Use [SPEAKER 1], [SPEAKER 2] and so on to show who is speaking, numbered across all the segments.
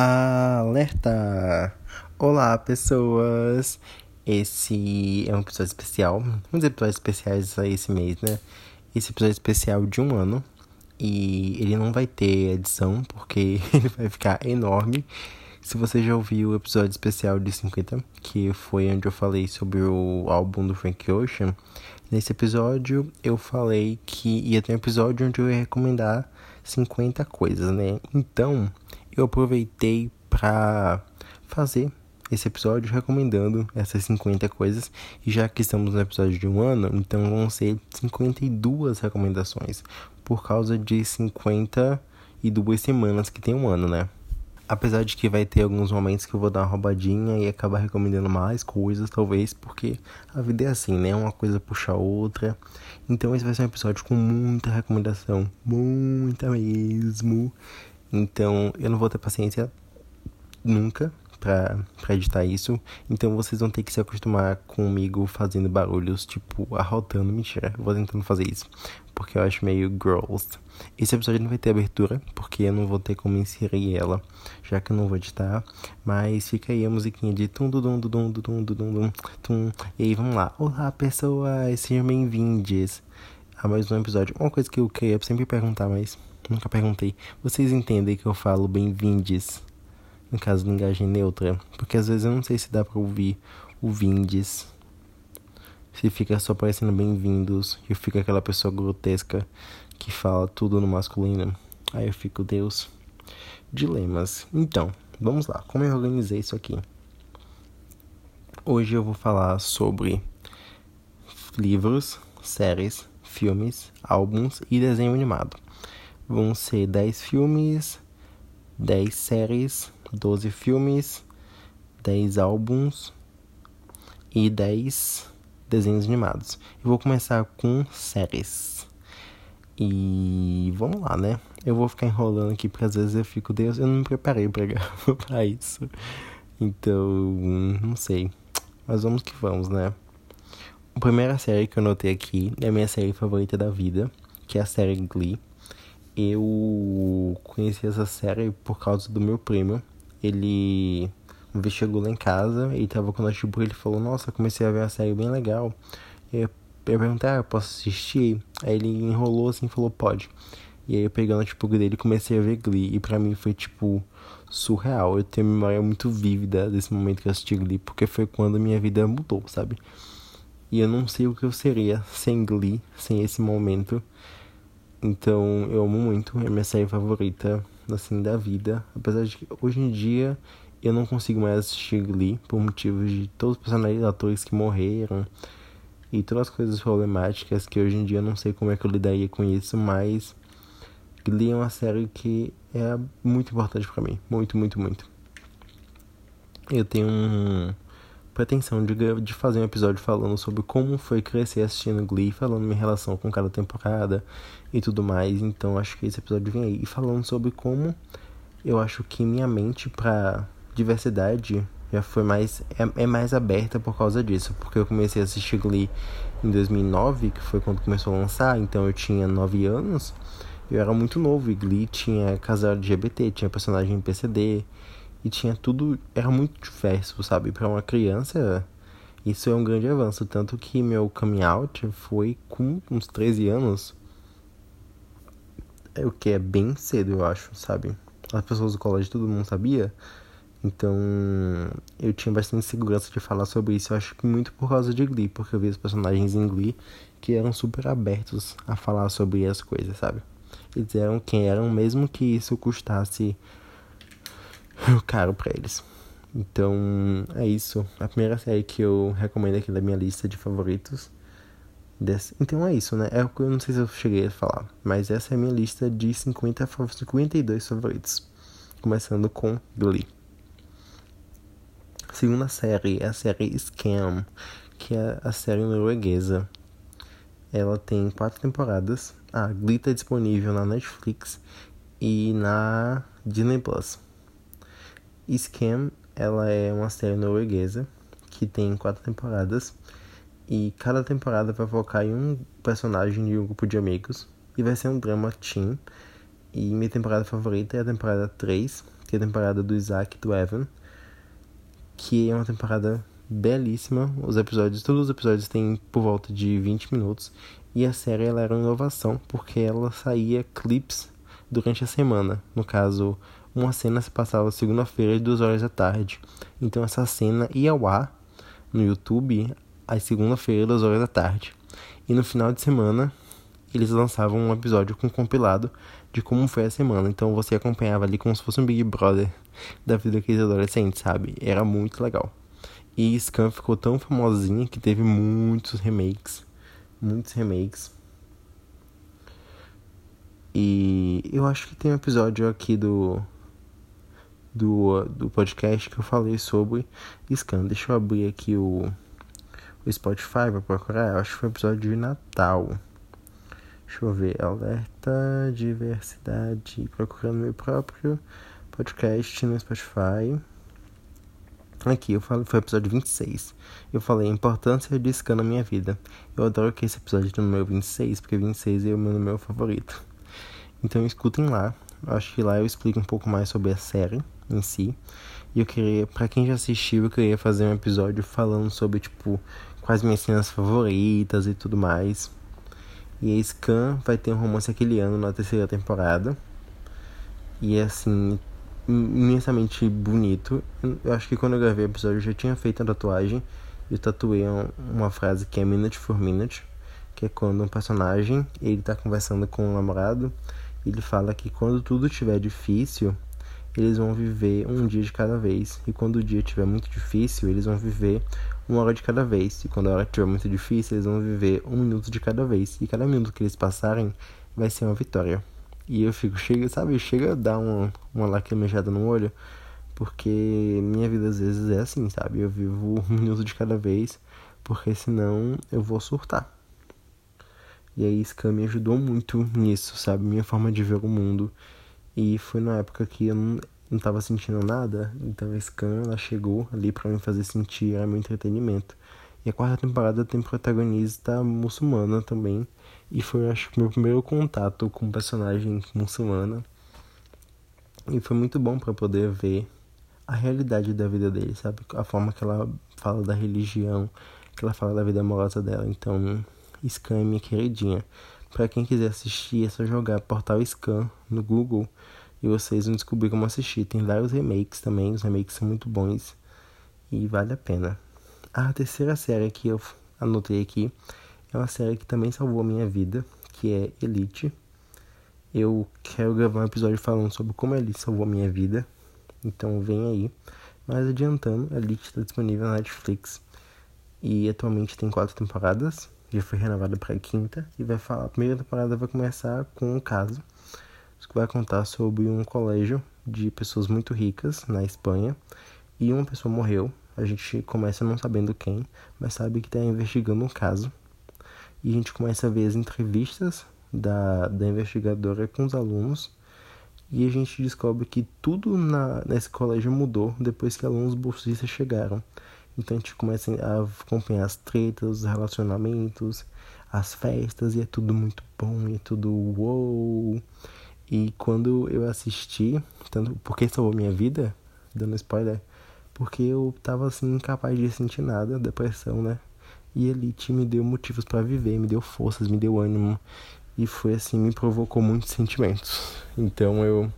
[SPEAKER 1] Alerta! Olá, pessoas! Esse é um episódio especial, muitos episódios especiais esse mês, né? Esse episódio especial de um ano e ele não vai ter edição porque ele vai ficar enorme. Se você já ouviu o episódio especial de 50, que foi onde eu falei sobre o álbum do Frank Ocean, nesse episódio eu falei que ia ter um episódio onde eu ia recomendar 50 coisas, né? Então, eu aproveitei para fazer esse episódio recomendando essas 50 coisas. E já que estamos no episódio de um ano, então vão ser 52 recomendações, por causa de 52 semanas que tem um ano, né? Apesar de que vai ter alguns momentos que eu vou dar uma roubadinha e acabar recomendando mais coisas, talvez, porque a vida é assim, né? Uma coisa puxa a outra. Então esse vai ser um episódio com muita recomendação, muita mesmo. Então eu não vou ter paciência nunca pra editar isso. Então vocês vão ter que se acostumar comigo fazendo barulhos, tipo, arrotando. Mentira, eu vou tentando fazer isso. Porque eu acho meio gross. Esse episódio não vai ter abertura, porque eu não vou ter como inserir ela, já que eu não vou editar. Mas fica aí a musiquinha de tum dum dum dum dum dum dum tum. E aí vamos lá. Olá pessoas, sejam bem-vindos a mais um episódio. Uma coisa que eu queria sempre perguntar, mas Nunca perguntei. Vocês entendem que eu falo bem-vindes? No caso, linguagem neutra. Porque às vezes eu não sei se dá pra ouvir o vindes. Se fica só parecendo bem-vindos. E fica aquela pessoa grotesca que fala tudo no masculino. Aí eu fico, Deus. Dilemas. Então, vamos lá. Como eu organizei isso aqui? Hoje eu vou falar sobre livros, séries, filmes, álbuns e desenho animado vão ser 10 filmes, 10 séries, 12 filmes, 10 álbuns e 10 desenhos animados. Eu vou começar com séries. E vamos lá, né? Eu vou ficar enrolando aqui porque às vezes eu fico, Deus, eu não me preparei pra, isso. Então, não sei. Mas vamos que vamos, né? A primeira série que eu notei aqui é a minha série favorita da vida, que é a série Glee eu conheci essa série por causa do meu primo. Ele uma chegou lá em casa e tava com o notebook ele falou, nossa, comecei a ver uma série bem legal. E eu perguntei, ah, eu posso assistir? Aí ele enrolou assim e falou, pode. E aí eu peguei o notebook dele e comecei a ver Glee. E pra mim foi tipo surreal. Eu tenho uma memória muito vívida desse momento que eu assisti Glee, porque foi quando minha vida mudou, sabe? E eu não sei o que eu seria sem Glee, sem esse momento. Então eu amo muito, é minha série favorita assim da vida. Apesar de que hoje em dia eu não consigo mais assistir Glee por motivos de todos os personagens atores que morreram e todas as coisas problemáticas que hoje em dia eu não sei como é que eu lidaria com isso, mas Glee é uma série que é muito importante para mim, muito, muito, muito. Eu tenho um pretensão de, de fazer um episódio falando sobre como foi crescer assistindo Glee, falando minha relação com cada temporada e tudo mais. Então acho que esse episódio vem aí. E falando sobre como eu acho que minha mente pra diversidade já foi mais. É, é mais aberta por causa disso. Porque eu comecei a assistir Glee em 2009, que foi quando começou a lançar, então eu tinha 9 anos. Eu era muito novo e Glee tinha casal LGBT, tinha personagem PCD, e tinha tudo, era muito diverso, sabe? Para uma criança, isso é um grande avanço. Tanto que meu coming out foi com uns 13 anos. É o que é bem cedo, eu acho, sabe? As pessoas do colégio, todo mundo sabia. Então, eu tinha bastante segurança de falar sobre isso. Eu acho que muito por causa de Glee, porque eu vi os personagens em Glee que eram super abertos a falar sobre as coisas, sabe? Eles eram quem eram, mesmo que isso custasse caro para eles. Então, é isso. A primeira série que eu recomendo aqui da minha lista de favoritos. Desse... Então é isso, né? É o que eu não sei se eu cheguei a falar. Mas essa é a minha lista de 50, 52 favoritos. Começando com Glee. Segunda série é a série Scam, que é a série norueguesa. Ela tem quatro temporadas. A Glee tá disponível na Netflix e na Disney Plus. Scam, ela é uma série norueguesa que tem quatro temporadas e cada temporada vai focar em um personagem de um grupo de amigos e vai ser um drama teen. E minha temporada favorita é a temporada 3, que é a temporada do Isaac e do Evan, que é uma temporada belíssima. Os episódios, todos os episódios têm por volta de 20 minutos. E a série ela era uma inovação, porque ela saía clips durante a semana. No caso, uma cena se passava segunda-feira às 2 horas da tarde. Então essa cena ia ao ar no YouTube às segunda-feira, 2 horas da tarde. E no final de semana, eles lançavam um episódio com um compilado de como foi a semana. Então você acompanhava ali como se fosse um Big Brother da vida daqueles adolescentes, sabe? Era muito legal. E Scam ficou tão famosinha que teve muitos remakes. Muitos remakes. E eu acho que tem um episódio aqui do do, do podcast que eu falei sobre Scam. Deixa eu abrir aqui o, o Spotify pra procurar. Eu acho que foi um episódio de Natal. Deixa eu ver. Alerta diversidade. Procurando meu próprio podcast no Spotify. Aqui, eu falei, foi o episódio 26. Eu falei a importância de Scan na minha vida. Eu adoro que esse episódio tá no meu 26, porque 26 é o meu número favorito. Então escutem lá. Eu acho que lá eu explico um pouco mais sobre a série em si. E eu queria, para quem já assistiu, eu queria fazer um episódio falando sobre, tipo, quais minhas cenas favoritas e tudo mais. E a Scan vai ter um romance aquele ano na terceira temporada. E é assim, imensamente bonito. Eu acho que quando eu gravei o episódio eu já tinha feito a tatuagem. Eu tatuei uma frase que é minute for minute, que é quando um personagem ele tá conversando com um namorado, ele fala que quando tudo estiver difícil, eles vão viver um dia de cada vez. E quando o dia estiver muito difícil, eles vão viver uma hora de cada vez. E quando a hora estiver muito difícil, eles vão viver um minuto de cada vez. E cada minuto que eles passarem vai ser uma vitória. E eu fico, chega, sabe, chega a dar uma, uma lacrimejada no olho, porque minha vida às vezes é assim, sabe? Eu vivo um minuto de cada vez, porque senão eu vou surtar. E aí Scam me ajudou muito nisso, sabe? Minha forma de ver o mundo. E foi na época que eu não, não tava sentindo nada, então a Scam ela chegou ali para me fazer sentir era meu entretenimento. E a quarta temporada tem protagonista muçulmana também, e foi, acho que, meu primeiro contato com personagem muçulmana. E foi muito bom para poder ver a realidade da vida dele, sabe? A forma que ela fala da religião, que ela fala da vida amorosa dela. Então, Scan é minha queridinha. Para quem quiser assistir, é só jogar Portal Scan no Google e vocês vão descobrir como assistir. Tem vários remakes também, os remakes são muito bons e vale a pena. A terceira série que eu anotei aqui é uma série que também salvou a minha vida, que é Elite. Eu quero gravar um episódio falando sobre como Elite salvou a minha vida. Então vem aí. Mas adiantando, Elite está disponível na Netflix. E atualmente tem quatro temporadas. Já foi renovada para a quinta. E vai falar. A primeira temporada vai começar com um caso. Que vai contar sobre um colégio de pessoas muito ricas na Espanha. E uma pessoa morreu. A gente começa não sabendo quem, mas sabe que está investigando um caso e a gente começa a ver as entrevistas da, da investigadora com os alunos e a gente descobre que tudo na, nesse colégio mudou depois que alunos bolsistas chegaram. Então a gente começa a acompanhar as tretas, os relacionamentos, as festas e é tudo muito bom, e é tudo uou. E quando eu assisti, tanto porque salvou minha vida, dando spoiler, porque eu tava assim incapaz de sentir nada, depressão, né? E Elite me deu motivos para viver, me deu forças, me deu ânimo. E foi assim, me provocou muitos sentimentos. Então eu.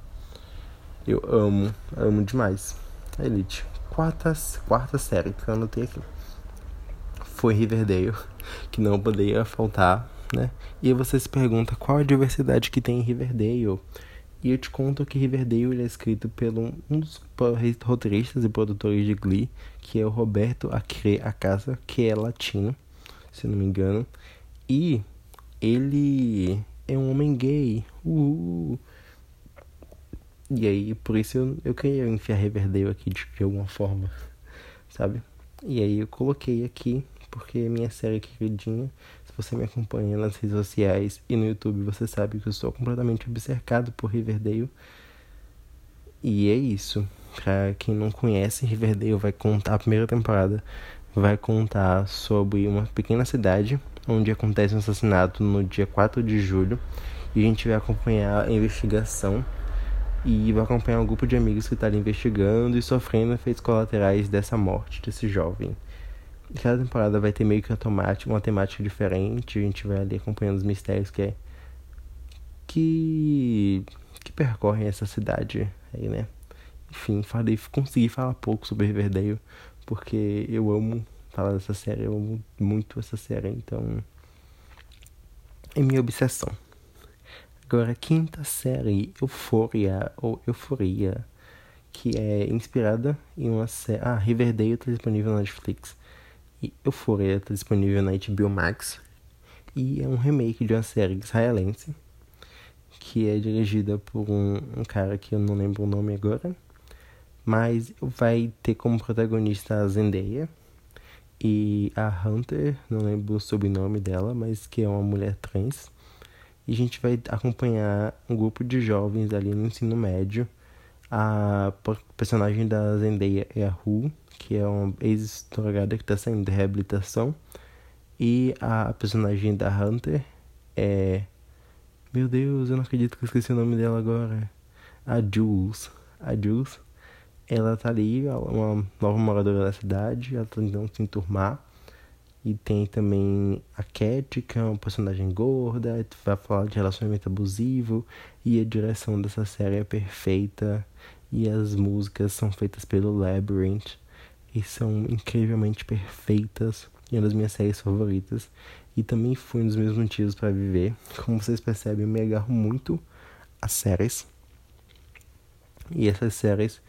[SPEAKER 1] Eu amo, amo demais. Elite. Quarta, quarta série que eu anotei aqui. Foi Riverdale, que não poderia faltar, né? E aí você se pergunta qual a diversidade que tem em Riverdale. E eu te conto que Riverdale é escrito pelo um dos roteiristas e produtores de Glee, que é o Roberto Acre Acasa, que é latino, se não me engano. E ele é um homem gay. Uhul. E aí, por isso eu, eu queria enfiar Riverdale aqui de, de alguma forma, sabe? E aí eu coloquei aqui, porque é minha série queridinha você me acompanha nas redes sociais e no YouTube, você sabe que eu estou completamente obcecado por Riverdale. E é isso. Pra quem não conhece, Riverdale vai contar a primeira temporada. Vai contar sobre uma pequena cidade onde acontece um assassinato no dia 4 de julho. E a gente vai acompanhar a investigação E vai acompanhar um grupo de amigos que está investigando e sofrendo efeitos colaterais dessa morte desse jovem. Cada temporada vai ter meio que uma temática, diferente. A gente vai ali acompanhando os mistérios que é que que percorrem essa cidade aí, né? Enfim, falei, consegui falar pouco sobre Riverdale porque eu amo falar dessa série, eu amo muito essa série, então é minha obsessão. Agora, quinta série, Euphoria, ou Euforia, que é inspirada em uma série... Ah, Riverdale está disponível na Netflix. E Euphoria está disponível na HBO Max. E é um remake de uma série israelense, que é dirigida por um, um cara que eu não lembro o nome agora. Mas vai ter como protagonista a Zendaya, e a Hunter, não lembro o sobrenome dela, mas que é uma mulher trans. E a gente vai acompanhar um grupo de jovens ali no ensino médio. A personagem da Zendaya é a Ru, que é uma ex-drogada que está saindo de reabilitação. E a personagem da Hunter é. Meu Deus, eu não acredito que eu esqueci o nome dela agora. A Jules. A Jules ela tá ali, uma nova moradora da cidade, ela tá tentando se enturmar. E tem também a Cat, que é uma personagem gorda, vai falar de relacionamento abusivo. E a direção dessa série é perfeita. E as músicas são feitas pelo Labyrinth. E são incrivelmente perfeitas. E uma das minhas séries favoritas. E também foi um dos meus motivos para viver. Como vocês percebem, eu me agarro muito a séries. E essas séries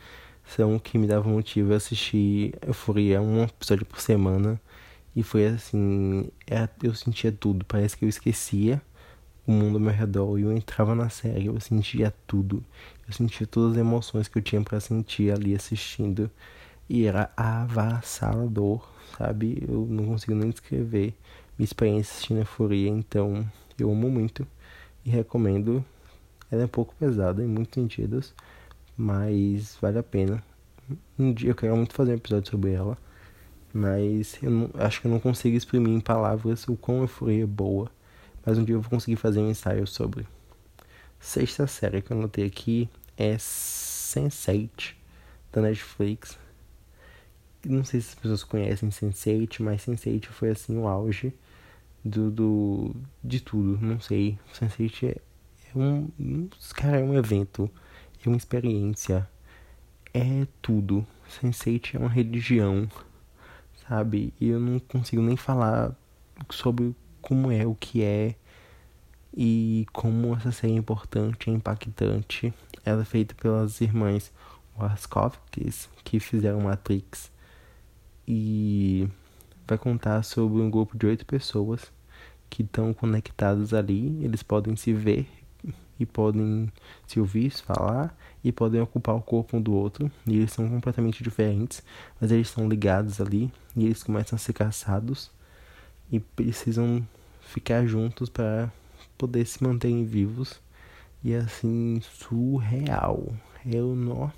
[SPEAKER 1] são que me davam motivo a assistir Euforia um episódio por semana. E foi assim, é, eu sentia tudo, parece que eu esquecia o mundo ao meu redor e eu entrava na série, eu sentia tudo. Eu sentia todas as emoções que eu tinha para sentir ali assistindo. E era avassalador, sabe? Eu não consigo nem descrever minha experiência assistindo Euforia, então eu amo muito e recomendo. Ela é um pouco pesada em muitos sentidos, mas vale a pena. Um dia eu quero muito fazer um episódio sobre ela, mas eu não, acho que eu não consigo exprimir em palavras o quão euforia é boa. Mas um dia eu vou conseguir fazer um ensaio sobre. Sexta série que eu anotei aqui é Sense8 da Netflix. Não sei se as pessoas conhecem Sense8, mas Sense8 foi assim o auge do, do de tudo. Não sei. Sense8 é, é um, cara, é um evento é uma experiência, é tudo. Sense8 é uma religião, sabe? E eu não consigo nem falar sobre como é, o que é e como essa série é importante, é impactante. Ela é feita pelas irmãs Wachowskis, que fizeram Matrix. E vai contar sobre um grupo de oito pessoas que estão conectadas ali. Eles podem se ver e podem se ouvir, se falar e podem ocupar o corpo um do outro. E eles são completamente diferentes, mas eles estão ligados ali e eles começam a ser caçados e precisam ficar juntos para poder se manterem vivos. E assim, surreal. Eu não.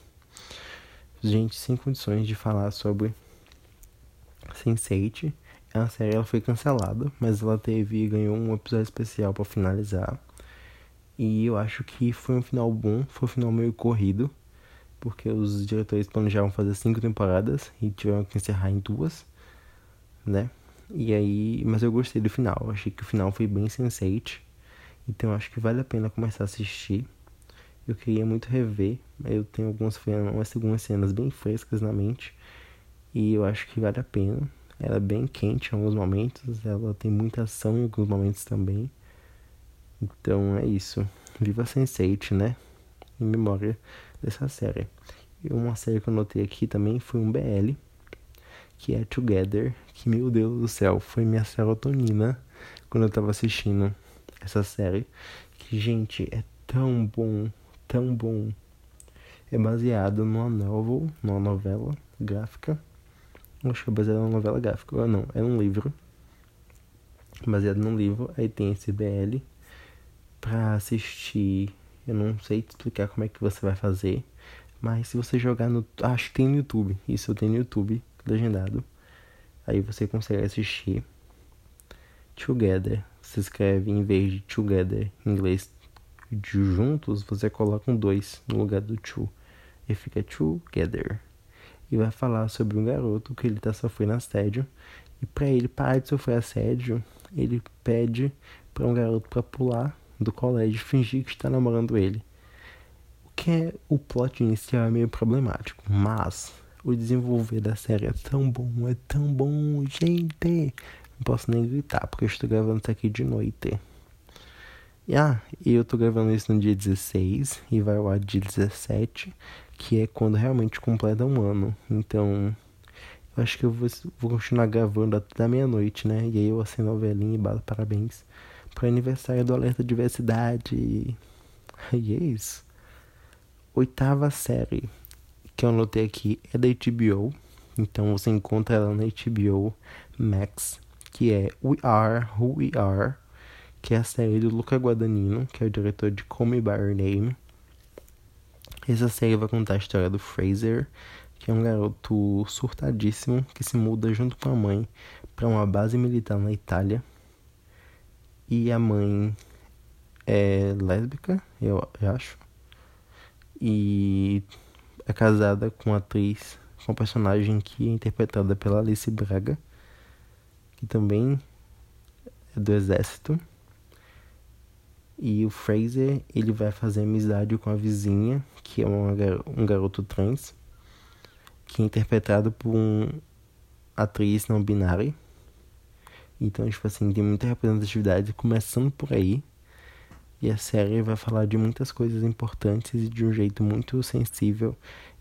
[SPEAKER 1] Gente, sem condições de falar sobre Sense8. A série ela foi cancelada, mas ela teve ganhou um episódio especial para finalizar. E eu acho que foi um final bom, foi um final meio corrido, porque os diretores planejavam fazer cinco temporadas e tiveram que encerrar em duas, né? E aí, mas eu gostei do final, achei que o final foi bem sensate, então acho que vale a pena começar a assistir. Eu queria muito rever, eu tenho algumas, algumas cenas bem frescas na mente, e eu acho que vale a pena. Ela é bem quente em alguns momentos, ela tem muita ação em alguns momentos também. Então é isso. Viva Sense8, né? Em memória dessa série. E uma série que eu notei aqui também foi um BL, que é Together, que meu Deus do céu, foi minha serotonina quando eu tava assistindo essa série. Que, gente, é tão bom, tão bom. É baseado numa novel, numa novela gráfica. Acho que é baseado numa novela gráfica. Ou não, é um livro. Baseado num livro. Aí tem esse BL para assistir. Eu não sei te explicar como é que você vai fazer, mas se você jogar no, acho que tem no YouTube. Isso eu tenho no YouTube legendado. Aí você consegue assistir Together. Se escreve em vez de Together em inglês juntos, você coloca um dois no lugar do to. E fica together. E vai falar sobre um garoto que ele tá sofrendo assédio. E para ele parar de sofrer assédio, ele pede para um garoto para pular do colégio fingir que está namorando ele. O que é o plot inicial é meio problemático, mas o desenvolver da série é tão bom, é tão bom, gente. Não posso nem gritar porque eu estou gravando isso aqui de noite. E, ah, eu tô gravando isso no dia 16 e vai ao ar dia 17, que é quando realmente completa um ano. Então, eu acho que eu vou, vou continuar gravando até meia-noite, né? E aí eu assino a velhinha e bato parabéns pro aniversário do Alerta Diversidade. E é isso. Oitava série que eu anotei aqui é da HBO. Então você encontra ela na HBO Max, que é We Are Who We Are que é a série do Luca Guadagnino, que é o diretor de Call Me By Your Name. Essa série vai contar a história do Fraser, que é um garoto surtadíssimo que se muda junto com a mãe para uma base militar na Itália. E a mãe é lésbica, eu acho. E é casada com a atriz, com um personagem que é interpretada pela Alice Braga, que também é do exército. E o Fraser, ele vai fazer amizade com a vizinha, que é uma, um garoto trans, que é interpretado por uma atriz não binária. Então, tipo assim, tem muita representatividade começando por aí. E a série vai falar de muitas coisas importantes e de um jeito muito sensível.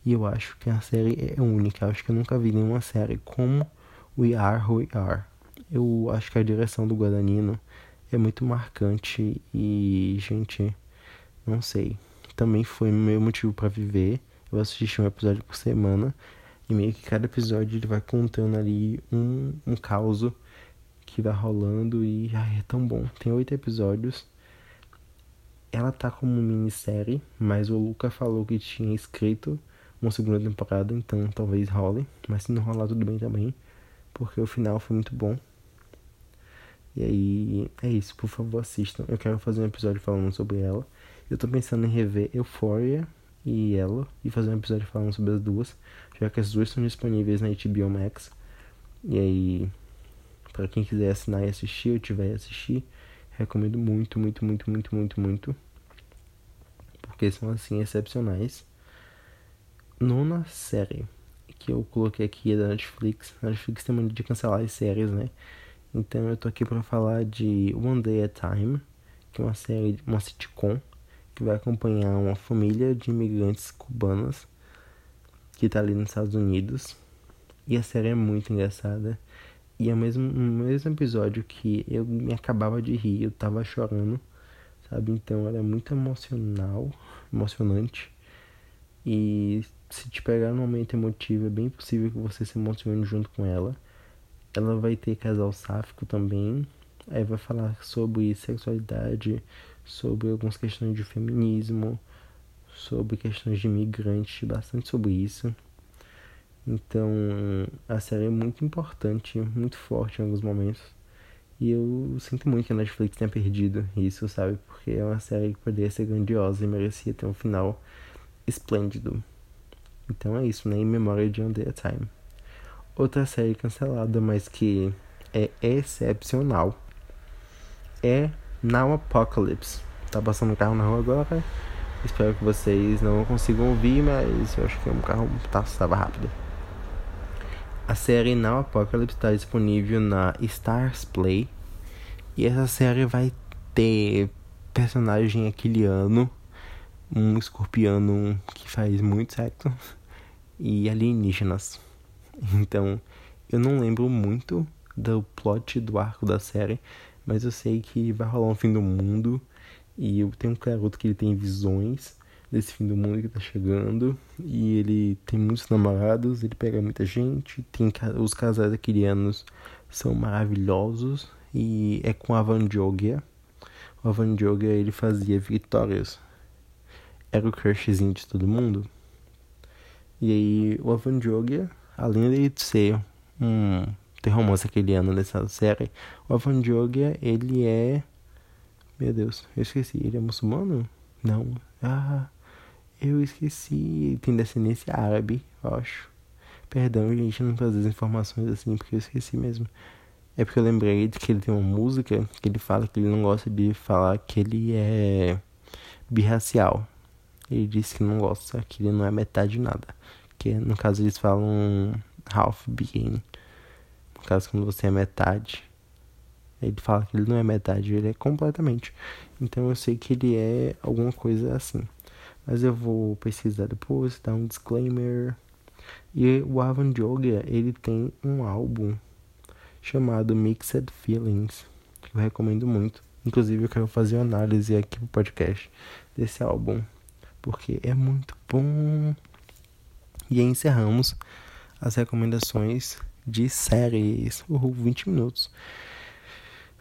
[SPEAKER 1] E eu acho que a série é única. Eu acho que eu nunca vi nenhuma série como We Are Who We Are. Eu acho que a direção do Guadagnino é muito marcante e, gente, não sei. Também foi meu motivo para viver. Eu assisti um episódio por semana e meio que cada episódio ele vai contando ali um, um caos que vai rolando e ai, é tão bom. Tem oito episódios. Ela tá como minissérie, mas o Luca falou que tinha escrito uma segunda temporada, então talvez role. Mas se não rolar, tudo bem também, porque o final foi muito bom. E aí, é isso, por favor, assistam. Eu quero fazer um episódio falando sobre ela. Eu tô pensando em rever Euphoria e ela e fazer um episódio falando sobre as duas, já que as duas estão disponíveis na HBO Max. E aí, para quem quiser assinar e assistir, ou tiver assistir, recomendo muito, muito, muito, muito, muito, muito. Porque são assim excepcionais. Nona série que eu coloquei aqui é da Netflix. A Netflix tem mania de cancelar as séries, né? Então eu tô aqui para falar de One Day at a Time, que é uma série, uma sitcom que vai acompanhar uma família de imigrantes cubanos que tá ali nos Estados Unidos. E a série é muito engraçada. E é mesmo, no mesmo episódio que eu me acabava de rir, eu tava chorando, sabe? Então é muito emocional, emocionante. E se te pegar num momento emotivo, é bem possível que você se emocione junto com ela. Ela vai ter casal sáfico também. Aí vai falar sobre sexualidade, sobre algumas questões de feminismo, sobre questões de imigrantes, bastante sobre isso. Então, a série é muito importante, muito forte em alguns momentos. E eu sinto muito que a Netflix tenha perdido isso, sabe? Porque é uma série que poderia ser grandiosa e merecia ter um final esplêndido. Então é isso, né? Em memória de One Day Time. Outra série cancelada, mas que é excepcional, é Now Apocalypse. Tá passando um carro na rua agora. Espero que vocês não consigam ouvir, mas eu acho que é um carro estava rápido. A série Now Apocalypse está disponível na Stars Play. E essa série vai ter personagem aquele ano, um escorpiano que faz muito sexo e alienígenas. Então, eu não lembro muito do plot do arco da série, mas eu sei que vai rolar um fim do mundo e eu tenho um garoto que ele tem visões desse fim do mundo que tá chegando e ele tem muitos namorados, ele pega muita gente, tem os casais aquilianos são maravilhosos e é com a Van Jogia. O Van Jogia ele fazia Vitórias. Era o crushzinho de todo mundo. E aí o Avan Jogia além de ser um ter romance aquele ano nessa série, o Avan Jogia, ele é meu Deus, eu esqueci, ele é muçulmano? Não. Ah, eu esqueci. Tem descendência árabe, eu acho. Perdão, gente, não trazer as informações assim, porque eu esqueci mesmo. É porque eu lembrei de que ele tem uma música que ele fala que ele não gosta de falar que ele é birracial. Ele disse que não gosta, que ele não é metade de nada. Que no caso eles falam half being. No caso quando você é metade. Ele fala que ele não é metade, ele é completamente. Então eu sei que ele é alguma coisa assim. Mas eu vou pesquisar depois, dar um disclaimer. E o Avan Jogia, ele tem um álbum chamado Mixed Feelings, que eu recomendo muito. Inclusive eu quero fazer uma análise aqui pro podcast desse álbum, porque é muito bom. E aí encerramos as recomendações de séries. Uhul, 20 minutos.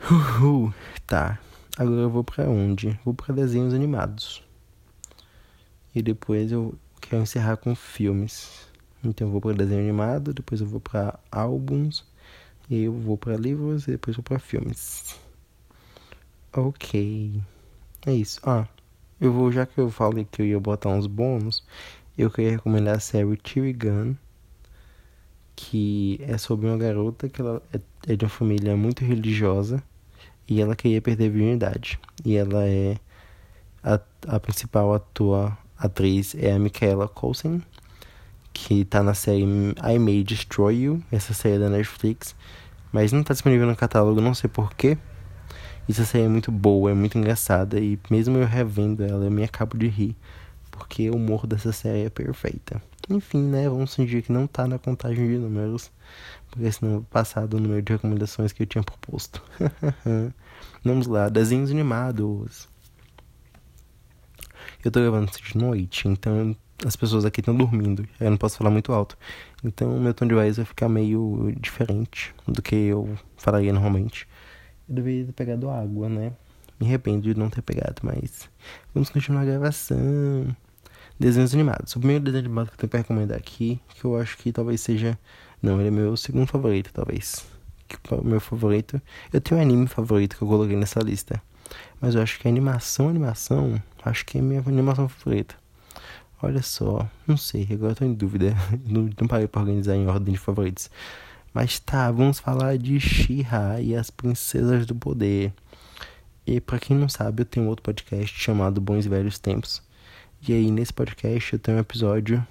[SPEAKER 1] Uhul. Tá. Agora eu vou para onde? Vou para desenhos animados. E depois eu quero encerrar com filmes. Então eu vou para desenho animado, depois eu vou para álbuns, e eu vou para livros e depois vou para filmes. Ok. É isso. Ah, eu vou, já que eu falei que eu ia botar uns bônus, eu queria recomendar a série Cheery Gun, que é sobre uma garota que ela é, é de uma família muito religiosa e ela queria perder a virgindade. E ela é a, a principal atua, atriz é a Michaela Coulson, que tá na série I May Destroy You, essa série da Netflix, mas não tá disponível no catálogo, não sei porquê. Essa série é muito boa, é muito engraçada e mesmo eu revendo ela, eu me acabo de rir, porque o humor dessa série é perfeita. Enfim, né, vamos fingir que não tá na contagem de números, porque senão eu passar do número de recomendações que eu tinha proposto. vamos lá, desenhos animados. Eu tô gravando isso de noite, então as pessoas aqui estão dormindo. Eu não posso falar muito alto. Então meu tom de voz vai ficar meio diferente do que eu falaria normalmente. Eu deveria ter pegado água, né? Me arrependo de não ter pegado, mas vamos continuar a gravação. Desenhos animados. O primeiro desenho animado que eu tenho pra recomendar aqui, que eu acho que talvez seja. Não, ele é meu segundo favorito, talvez. O meu favorito. Eu tenho um anime favorito que eu coloquei nessa lista. Mas eu acho que a animação, animação, acho que é minha animação favorita. Olha só, não sei, agora eu tô em dúvida. Não, não parei pra organizar em ordem de favoritos. Mas tá, vamos falar de She-Ra e as Princesas do Poder. E para quem não sabe, eu tenho outro podcast chamado Bons e Velhos Tempos. E aí nesse podcast eu tenho um episódio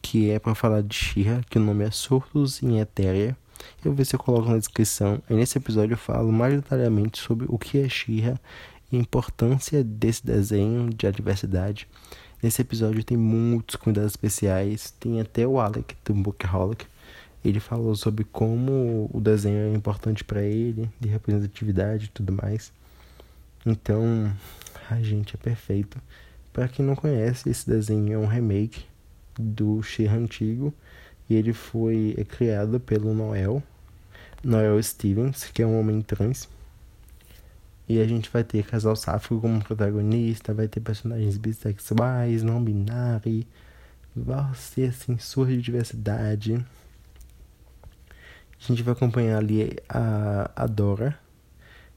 [SPEAKER 1] que é para falar de She-Ra, que o nome é Surtos em Etérea. Eu vou ver se eu coloco na descrição. E nesse episódio eu falo mais detalhadamente sobre o que é She-Ra e a importância desse desenho de adversidade. Nesse episódio tem muitos cuidados especiais, tem até o Alec do Bookaholic. Ele falou sobre como o desenho é importante para ele, de representatividade e tudo mais. Então, a gente é perfeito. Para quem não conhece, esse desenho é um remake do She antigo e ele foi é criado pelo Noel, Noel Stevens, que é um homem trans e a gente vai ter casal sáfico como protagonista, vai ter personagens bissexuais, não binários, vai ser assim, surge de diversidade. A gente vai acompanhar ali a, a Dora,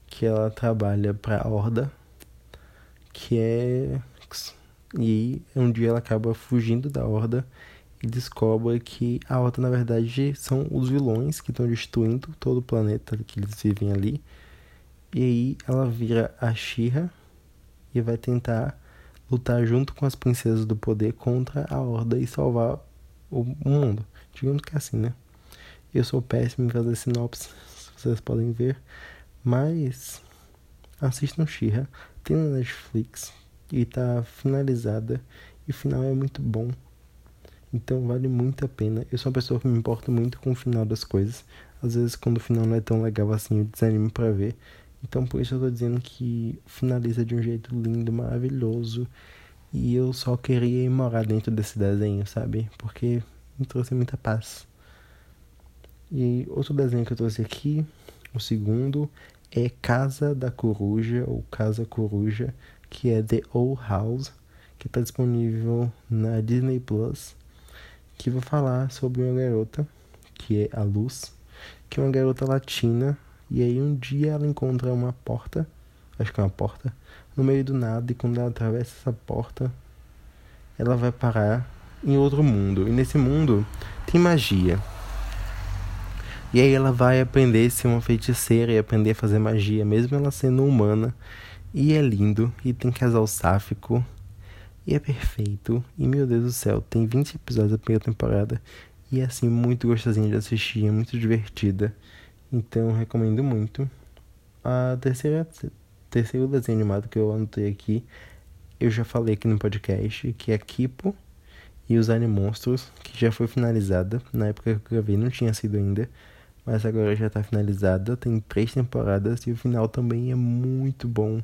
[SPEAKER 1] que ela trabalha pra Horda, que é. E um dia ela acaba fugindo da Horda e descobre que a Horda, na verdade, são os vilões que estão destruindo todo o planeta que eles vivem ali e aí ela vira a Shira e vai tentar lutar junto com as princesas do poder contra a Horda e salvar o mundo. Digamos que é assim, né? Eu sou péssimo em fazer sinopse, vocês podem ver. Mas assistam Shira, tem na Netflix e tá finalizada. E o final é muito bom. Então vale muito a pena. Eu sou uma pessoa que me importa muito com o final das coisas. Às vezes quando o final não é tão legal assim, eu desanimo pra ver. Então por isso eu tô dizendo que finaliza de um jeito lindo, maravilhoso. E eu só queria ir morar dentro desse desenho, sabe? Porque me trouxe muita paz. E outro desenho que eu trouxe aqui, o segundo, é Casa da Coruja, ou Casa Coruja, que é The Old House, que está disponível na Disney Plus, que vai falar sobre uma garota, que é a Luz, que é uma garota latina e aí um dia ela encontra uma porta, acho que é uma porta, no meio do nada e quando ela atravessa essa porta, ela vai parar em outro mundo. E nesse mundo tem magia. E aí ela vai aprender a ser uma feiticeira e aprender a fazer magia, mesmo ela sendo humana. E é lindo, e tem casal sáfico, e é perfeito. E meu Deus do céu, tem 20 episódios da primeira temporada. E é assim, muito gostosinha de assistir, é muito divertida. Então recomendo muito. A terceira, terceiro desenho animado que eu anotei aqui, eu já falei aqui no podcast, que é Kipo e os Animonstros, que já foi finalizada. Na época que eu gravei não tinha sido ainda, mas agora já está finalizada. Tem três temporadas e o final também é muito bom.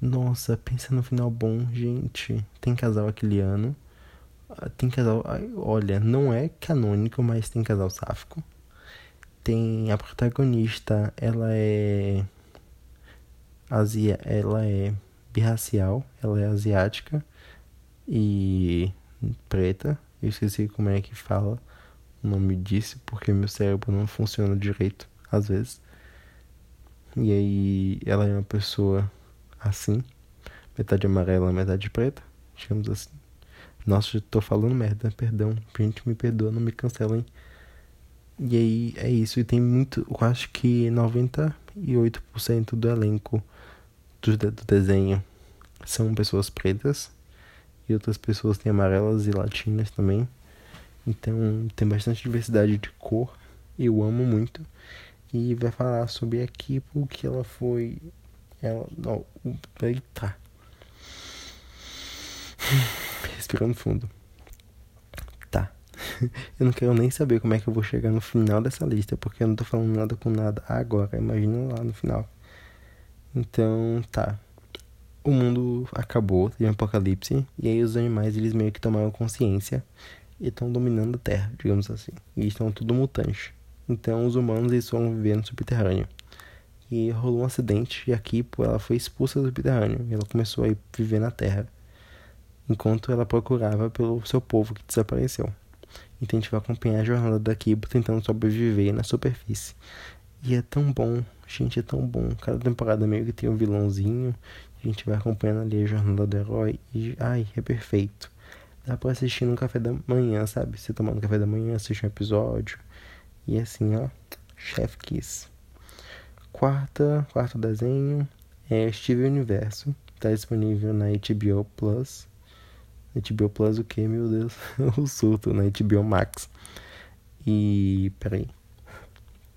[SPEAKER 1] Nossa, pensa no final bom, gente. Tem casal aquele ano. Ah, tem casal. Olha, não é canônico, mas tem casal sáfico. Tem a protagonista, ela é. Asia, ela é birracial, ela é asiática e preta. Eu esqueci como é que fala o nome disso, porque meu cérebro não funciona direito às vezes. E aí ela é uma pessoa assim, metade amarela, metade preta, digamos assim. Nossa, eu tô falando merda, perdão, gente me perdoa, não me cancelem. E aí é isso, e tem muito, eu acho que 98% do elenco do, do desenho são pessoas pretas e outras pessoas têm amarelas e latinas também. Então tem bastante diversidade de cor. Eu amo muito. E vai falar sobre a Kipo que ela foi. Ela. Não. Eita. Respirando fundo. Tá. Eu não quero nem saber como é que eu vou chegar no final dessa lista, porque eu não tô falando nada com nada agora. Imagina lá no final. Então, tá o mundo acabou, teve um apocalipse, e aí os animais eles meio que tomaram consciência e estão dominando a Terra, digamos assim. E estão tudo mutantes. Então os humanos eles foram viver no subterrâneo. E rolou um acidente e a Kipo ela foi expulsa do subterrâneo e ela começou a viver na Terra. Enquanto ela procurava pelo seu povo que desapareceu. Então a gente vai acompanhar a jornada da Kipo tentando sobreviver na superfície. E é tão bom, gente, é tão bom. Cada temporada meio que tem um vilãozinho a gente vai acompanhando ali a jornada do herói e, ai, é perfeito. Dá pra assistir no café da manhã, sabe? Você tomando café da manhã, assistir um episódio. E assim, ó, Chef Kiss. Quarta, quarto desenho é Steve Universo. Tá disponível na HBO Plus. HBO Plus o que, meu Deus? o surto, na HBO Max. E, peraí.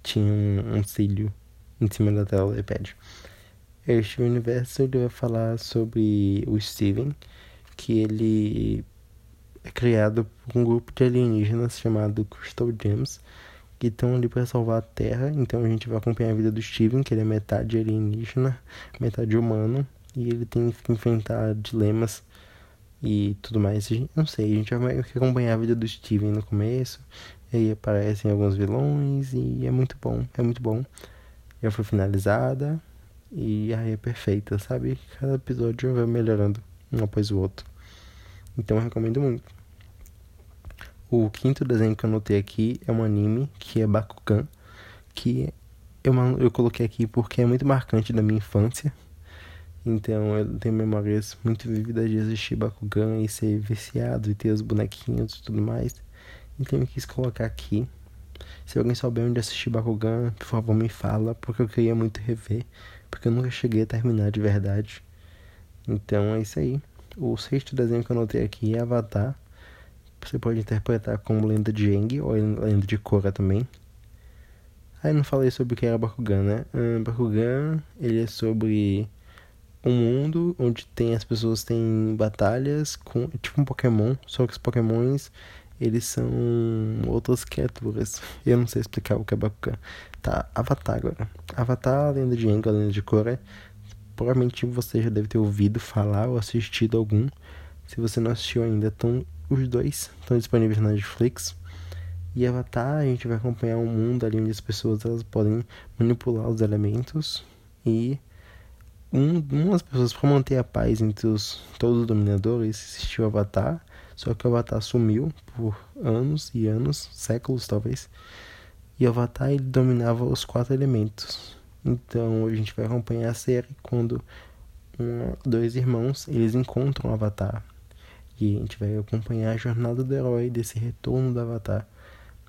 [SPEAKER 1] Tinha um, um cílio em cima da tela do iPad. Este universo ele vai falar sobre o Steven, que ele é criado por um grupo de alienígenas chamado Crystal Gems, que estão ali para salvar a Terra. Então a gente vai acompanhar a vida do Steven, que ele é metade alienígena, metade humano, e ele tem que enfrentar dilemas e tudo mais. Não sei, a gente vai acompanhar a vida do Steven no começo, e aí aparecem alguns vilões, e é muito bom, é muito bom. Já foi finalizada, e aí é perfeita, sabe? Cada episódio vai melhorando um após o outro. Então eu recomendo muito. O quinto desenho que eu anotei aqui é um anime que é Bakugan, que eu, eu coloquei aqui porque é muito marcante da minha infância. Então eu tenho memórias muito vívidas de assistir Bakugan e ser viciado e ter os bonequinhos e tudo mais. Então eu quis colocar aqui. Se alguém souber onde assistir Bakugan, por favor me fala, porque eu queria muito rever porque eu nunca cheguei a terminar de verdade. Então é isso aí. O sexto desenho que eu anotei aqui é Avatar. Você pode interpretar como lenda de Aang ou lenda de Korra também. Aí não falei sobre o que era Bakugan, né? Um, Bakugan, ele é sobre um mundo onde tem as pessoas têm batalhas com tipo um Pokémon, só que os Pokémons eles são outras criaturas. Eu não sei explicar o que é Bakugan. Tá, Avatar agora. Avatar, lenda de Aang, lenda de Korra. Provavelmente você já deve ter ouvido falar ou assistido algum. Se você não assistiu ainda, estão os dois estão disponíveis na Netflix. E Avatar, a gente vai acompanhar um mundo ali onde as pessoas elas podem manipular os elementos e um, umas pessoas para manter a paz entre os, todos os dominadores assistiu Avatar só que o Avatar sumiu por anos e anos, séculos talvez. E o Avatar ele dominava os quatro elementos. Então a gente vai acompanhar a série quando dois irmãos, eles encontram o Avatar. E a gente vai acompanhar a jornada do herói desse retorno do Avatar.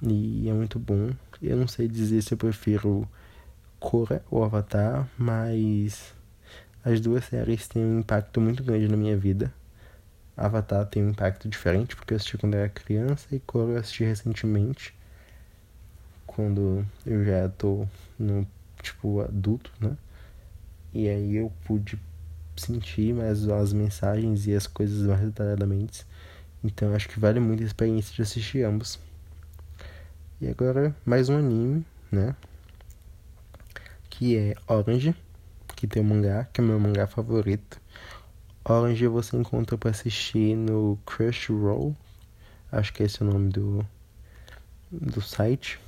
[SPEAKER 1] E é muito bom. Eu não sei dizer se eu prefiro Korra ou Avatar, mas as duas séries têm um impacto muito grande na minha vida. Avatar tem um impacto diferente, porque eu assisti quando era criança e Korra eu assisti recentemente, quando eu já tô no, tipo, adulto, né? E aí eu pude sentir mais as mensagens e as coisas mais detalhadamente. Então acho que vale muito a experiência de assistir ambos. E agora mais um anime, né? Que é Orange, que tem um mangá, que é meu mangá favorito. Orange você encontra para assistir no Crunchyroll, acho que esse é o nome do, do site,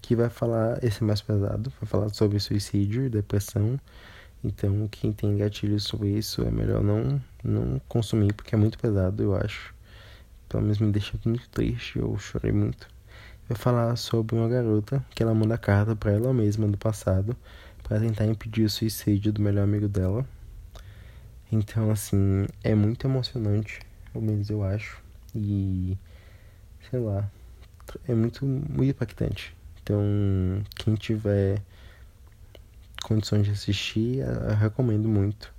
[SPEAKER 1] que vai falar, esse é mais pesado, vai falar sobre suicídio depressão. Então, quem tem gatilhos sobre isso é melhor não, não consumir, porque é muito pesado, eu acho. Pelo menos me deixa muito triste, eu chorei muito vai falar sobre uma garota que ela manda carta para ela mesma do passado para tentar impedir o suicídio do melhor amigo dela. Então, assim, é muito emocionante, ao menos eu acho, e sei lá, é muito, muito impactante. Então, quem tiver condições de assistir, eu recomendo muito.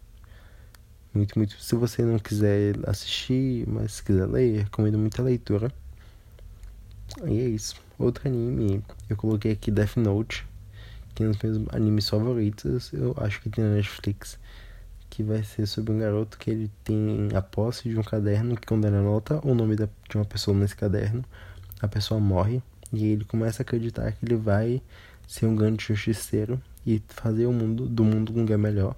[SPEAKER 1] Muito, muito. Se você não quiser assistir, mas quiser ler, recomendo muito a leitura. E é isso. Outro anime, eu coloquei aqui Death Note, que é um dos meus animes favoritos, eu acho que tem na Netflix, que vai ser sobre um garoto que ele tem a posse de um caderno que quando ele anota o nome de uma pessoa nesse caderno, a pessoa morre e ele começa a acreditar que ele vai ser um grande justiceiro e fazer o mundo do mundo um lugar melhor.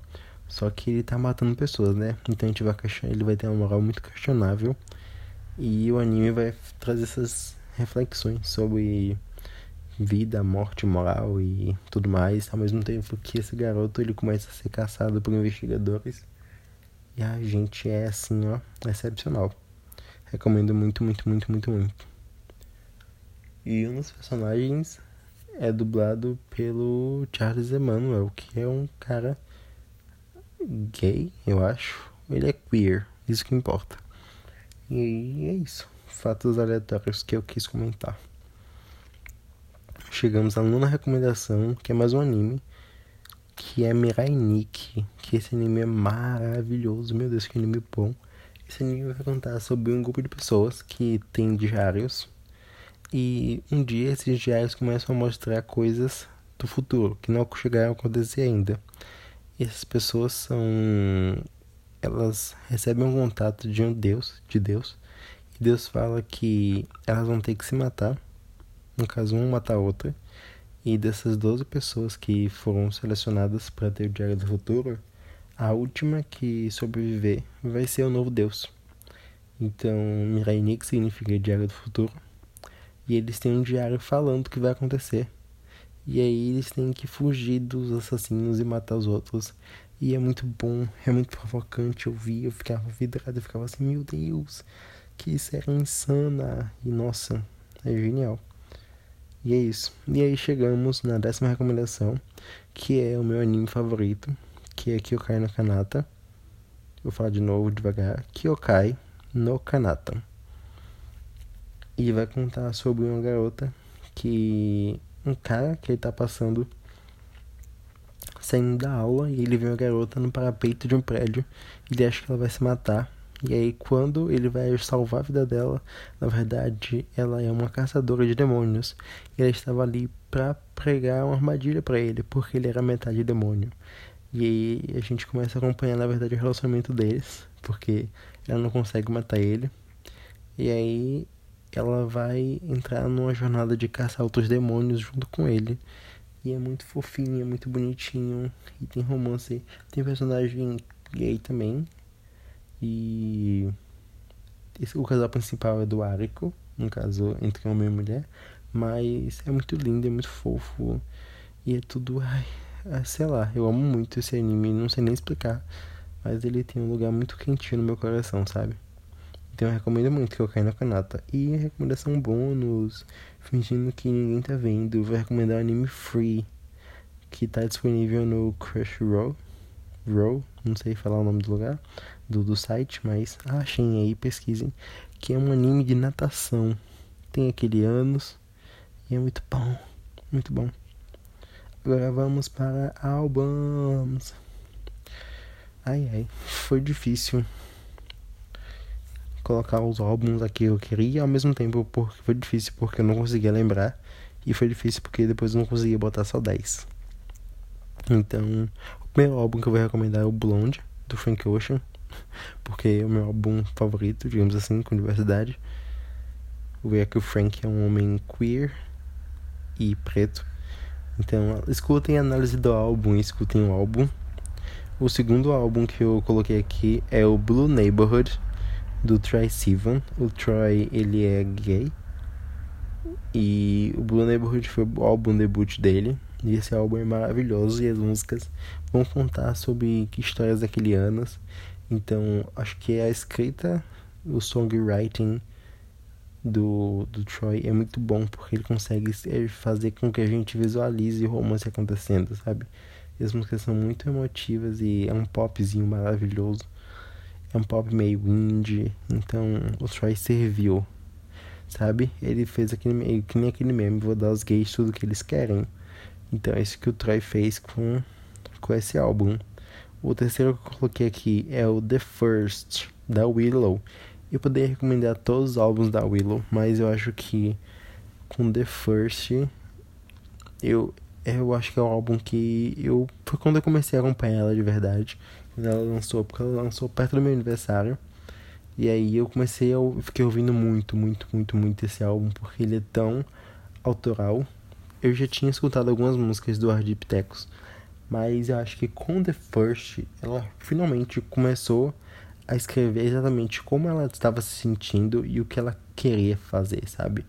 [SPEAKER 1] Só que ele tá matando pessoas, né? Então a gente vai ele vai ter uma moral muito questionável. E o anime vai trazer essas reflexões sobre vida, morte, moral e tudo mais, ao mesmo tempo que esse garoto ele começa a ser caçado por investigadores. E a gente é assim, ó, excepcional. Recomendo muito, muito, muito, muito, muito. E um dos personagens é dublado pelo Charles Emmanuel, que é um cara gay, eu acho. Ele é queer, isso que importa. E é isso fatos aleatórios que eu quis comentar. Chegamos à nona recomendação, que é mais um anime, que é Mirai Nikki, que esse anime é maravilhoso, meu Deus, que anime bom. Esse anime vai contar sobre um grupo de pessoas que tem diários e um dia esses diários começam a mostrar coisas do futuro que não chegaram a acontecer ainda. E essas pessoas são elas recebem um contato de um Deus, de Deus, Deus fala que elas vão ter que se matar, no caso, uma matar a outra, e dessas 12 pessoas que foram selecionadas para ter o Diário do Futuro, a última que sobreviver vai ser o novo Deus. Então, Mirai Nikki significa Diário do Futuro, e eles têm um diário falando o que vai acontecer. E aí eles têm que fugir dos assassinos e matar os outros. E é muito bom, é muito provocante. Eu eu ficava vidrado, eu ficava assim, meu Deus, que série insana. E nossa, é genial. E é isso. E aí chegamos na décima recomendação, que é o meu anime favorito, que é Kyokai no Kanata. Vou falar de novo devagar. Kyokai no Kanata. E vai contar sobre uma garota que. Um cara que ele tá passando saindo da aula e ele vê uma garota no parapeito de um prédio ele acha que ela vai se matar e aí, quando ele vai salvar a vida dela, na verdade, ela é uma caçadora de demônios. E ela estava ali para pregar uma armadilha para ele, porque ele era metade demônio. E aí a gente começa a acompanhar, na verdade, o relacionamento deles, porque ela não consegue matar ele. E aí ela vai entrar numa jornada de caçar outros demônios junto com ele. E é muito fofinho, é muito bonitinho. E tem romance. Tem personagem gay também, e esse, o casal principal é do Arico, um caso entre homem e mulher, mas é muito lindo, é muito fofo e é tudo, ai, sei lá, eu amo muito esse anime, não sei nem explicar, mas ele tem um lugar muito quentinho no meu coração, sabe? Então eu recomendo muito que eu caia na canata. E recomendação bônus, fingindo que ninguém tá vendo, vou recomendar o anime Free, que tá disponível no Crunchyroll Row, não sei falar o nome do lugar, do, do site, mas achem aí, pesquisem, que é um anime de natação. Tem aquele anos e é muito bom, muito bom. Agora vamos para álbuns. Ai ai, foi difícil colocar os álbuns aqui que eu queria, ao mesmo tempo porque foi difícil porque eu não conseguia lembrar e foi difícil porque depois eu não conseguia botar só 10. Então, o primeiro álbum que eu vou recomendar é o Blonde do Frank Ocean, porque é o meu álbum favorito, digamos assim, com diversidade. Ver que o Frank é um homem queer e preto. Então, escutem a análise do álbum, escutem o álbum. O segundo álbum que eu coloquei aqui é o Blue Neighborhood do Troy Sivan. O Troy, ele é gay. E o Blue Neighborhood foi o álbum debut dele. E esse álbum é maravilhoso e as músicas vão contar sobre histórias daquele anos. Então, acho que a escrita, o songwriting do, do Troy é muito bom porque ele consegue fazer com que a gente visualize o romance acontecendo, sabe? E as músicas são muito emotivas e é um popzinho maravilhoso. É um pop meio indie, então o Troy serviu, sabe? Ele fez aquele que nem aquele meme, vou dar aos gays tudo que eles querem. Então é isso que o Troy fez com, com esse álbum. O terceiro que eu coloquei aqui é o The First, da Willow. Eu poderia recomendar todos os álbuns da Willow, mas eu acho que com The First eu eu acho que é o álbum que eu foi quando eu comecei a acompanhar ela de verdade, quando ela lançou, porque ela lançou perto do meu aniversário. E aí eu comecei eu fiquei ouvindo muito, muito, muito, muito esse álbum porque ele é tão autoral. Eu já tinha escutado algumas músicas do Ardipithecus, mas eu acho que com The First ela finalmente começou a escrever exatamente como ela estava se sentindo e o que ela queria fazer, sabe?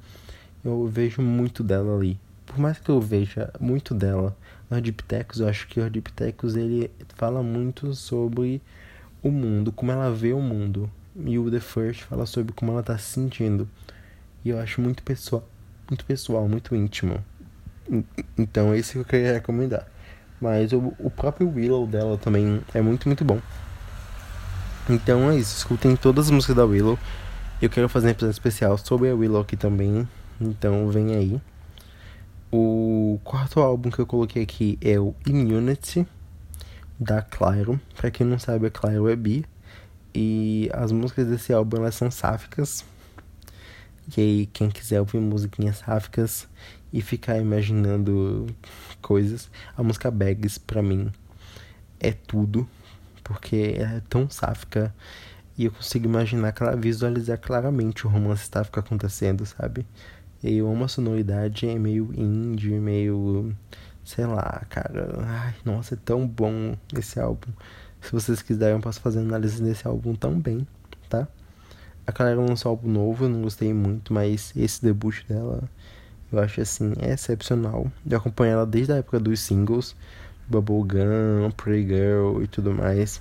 [SPEAKER 1] Eu vejo muito dela ali. Por mais que eu veja muito dela Ardipithecus, eu acho que o Ardipithecus ele fala muito sobre o mundo, como ela vê o mundo. E o The First fala sobre como ela está se sentindo. E eu acho muito pessoal, muito pessoal, muito íntimo. Então esse que eu queria recomendar. Mas o, o próprio Willow dela também é muito, muito bom. Então é isso, escutem todas as músicas da Willow. Eu quero fazer um episódio especial sobre a Willow aqui também. Então vem aí. O quarto álbum que eu coloquei aqui é o Immunity da Clairo. Pra quem não sabe, a Clairo é bi. E as músicas desse álbum elas são sáficas. E aí, quem quiser ouvir musiquinhas sáficas e ficar imaginando coisas, a música Bags pra mim é tudo porque é tão sáfica e eu consigo imaginar, visualizar claramente o romance sáfico acontecendo, sabe? Eu amo a sonoridade, é meio indie, meio. sei lá, cara. Ai, nossa, é tão bom esse álbum. Se vocês quiserem, eu posso fazer análise desse álbum também, tá? A galera lançou um álbum novo, eu não gostei muito, mas esse debut dela eu acho assim excepcional. Eu acompanho ela desde a época dos singles. Bubblegum, Pretty Girl e tudo mais.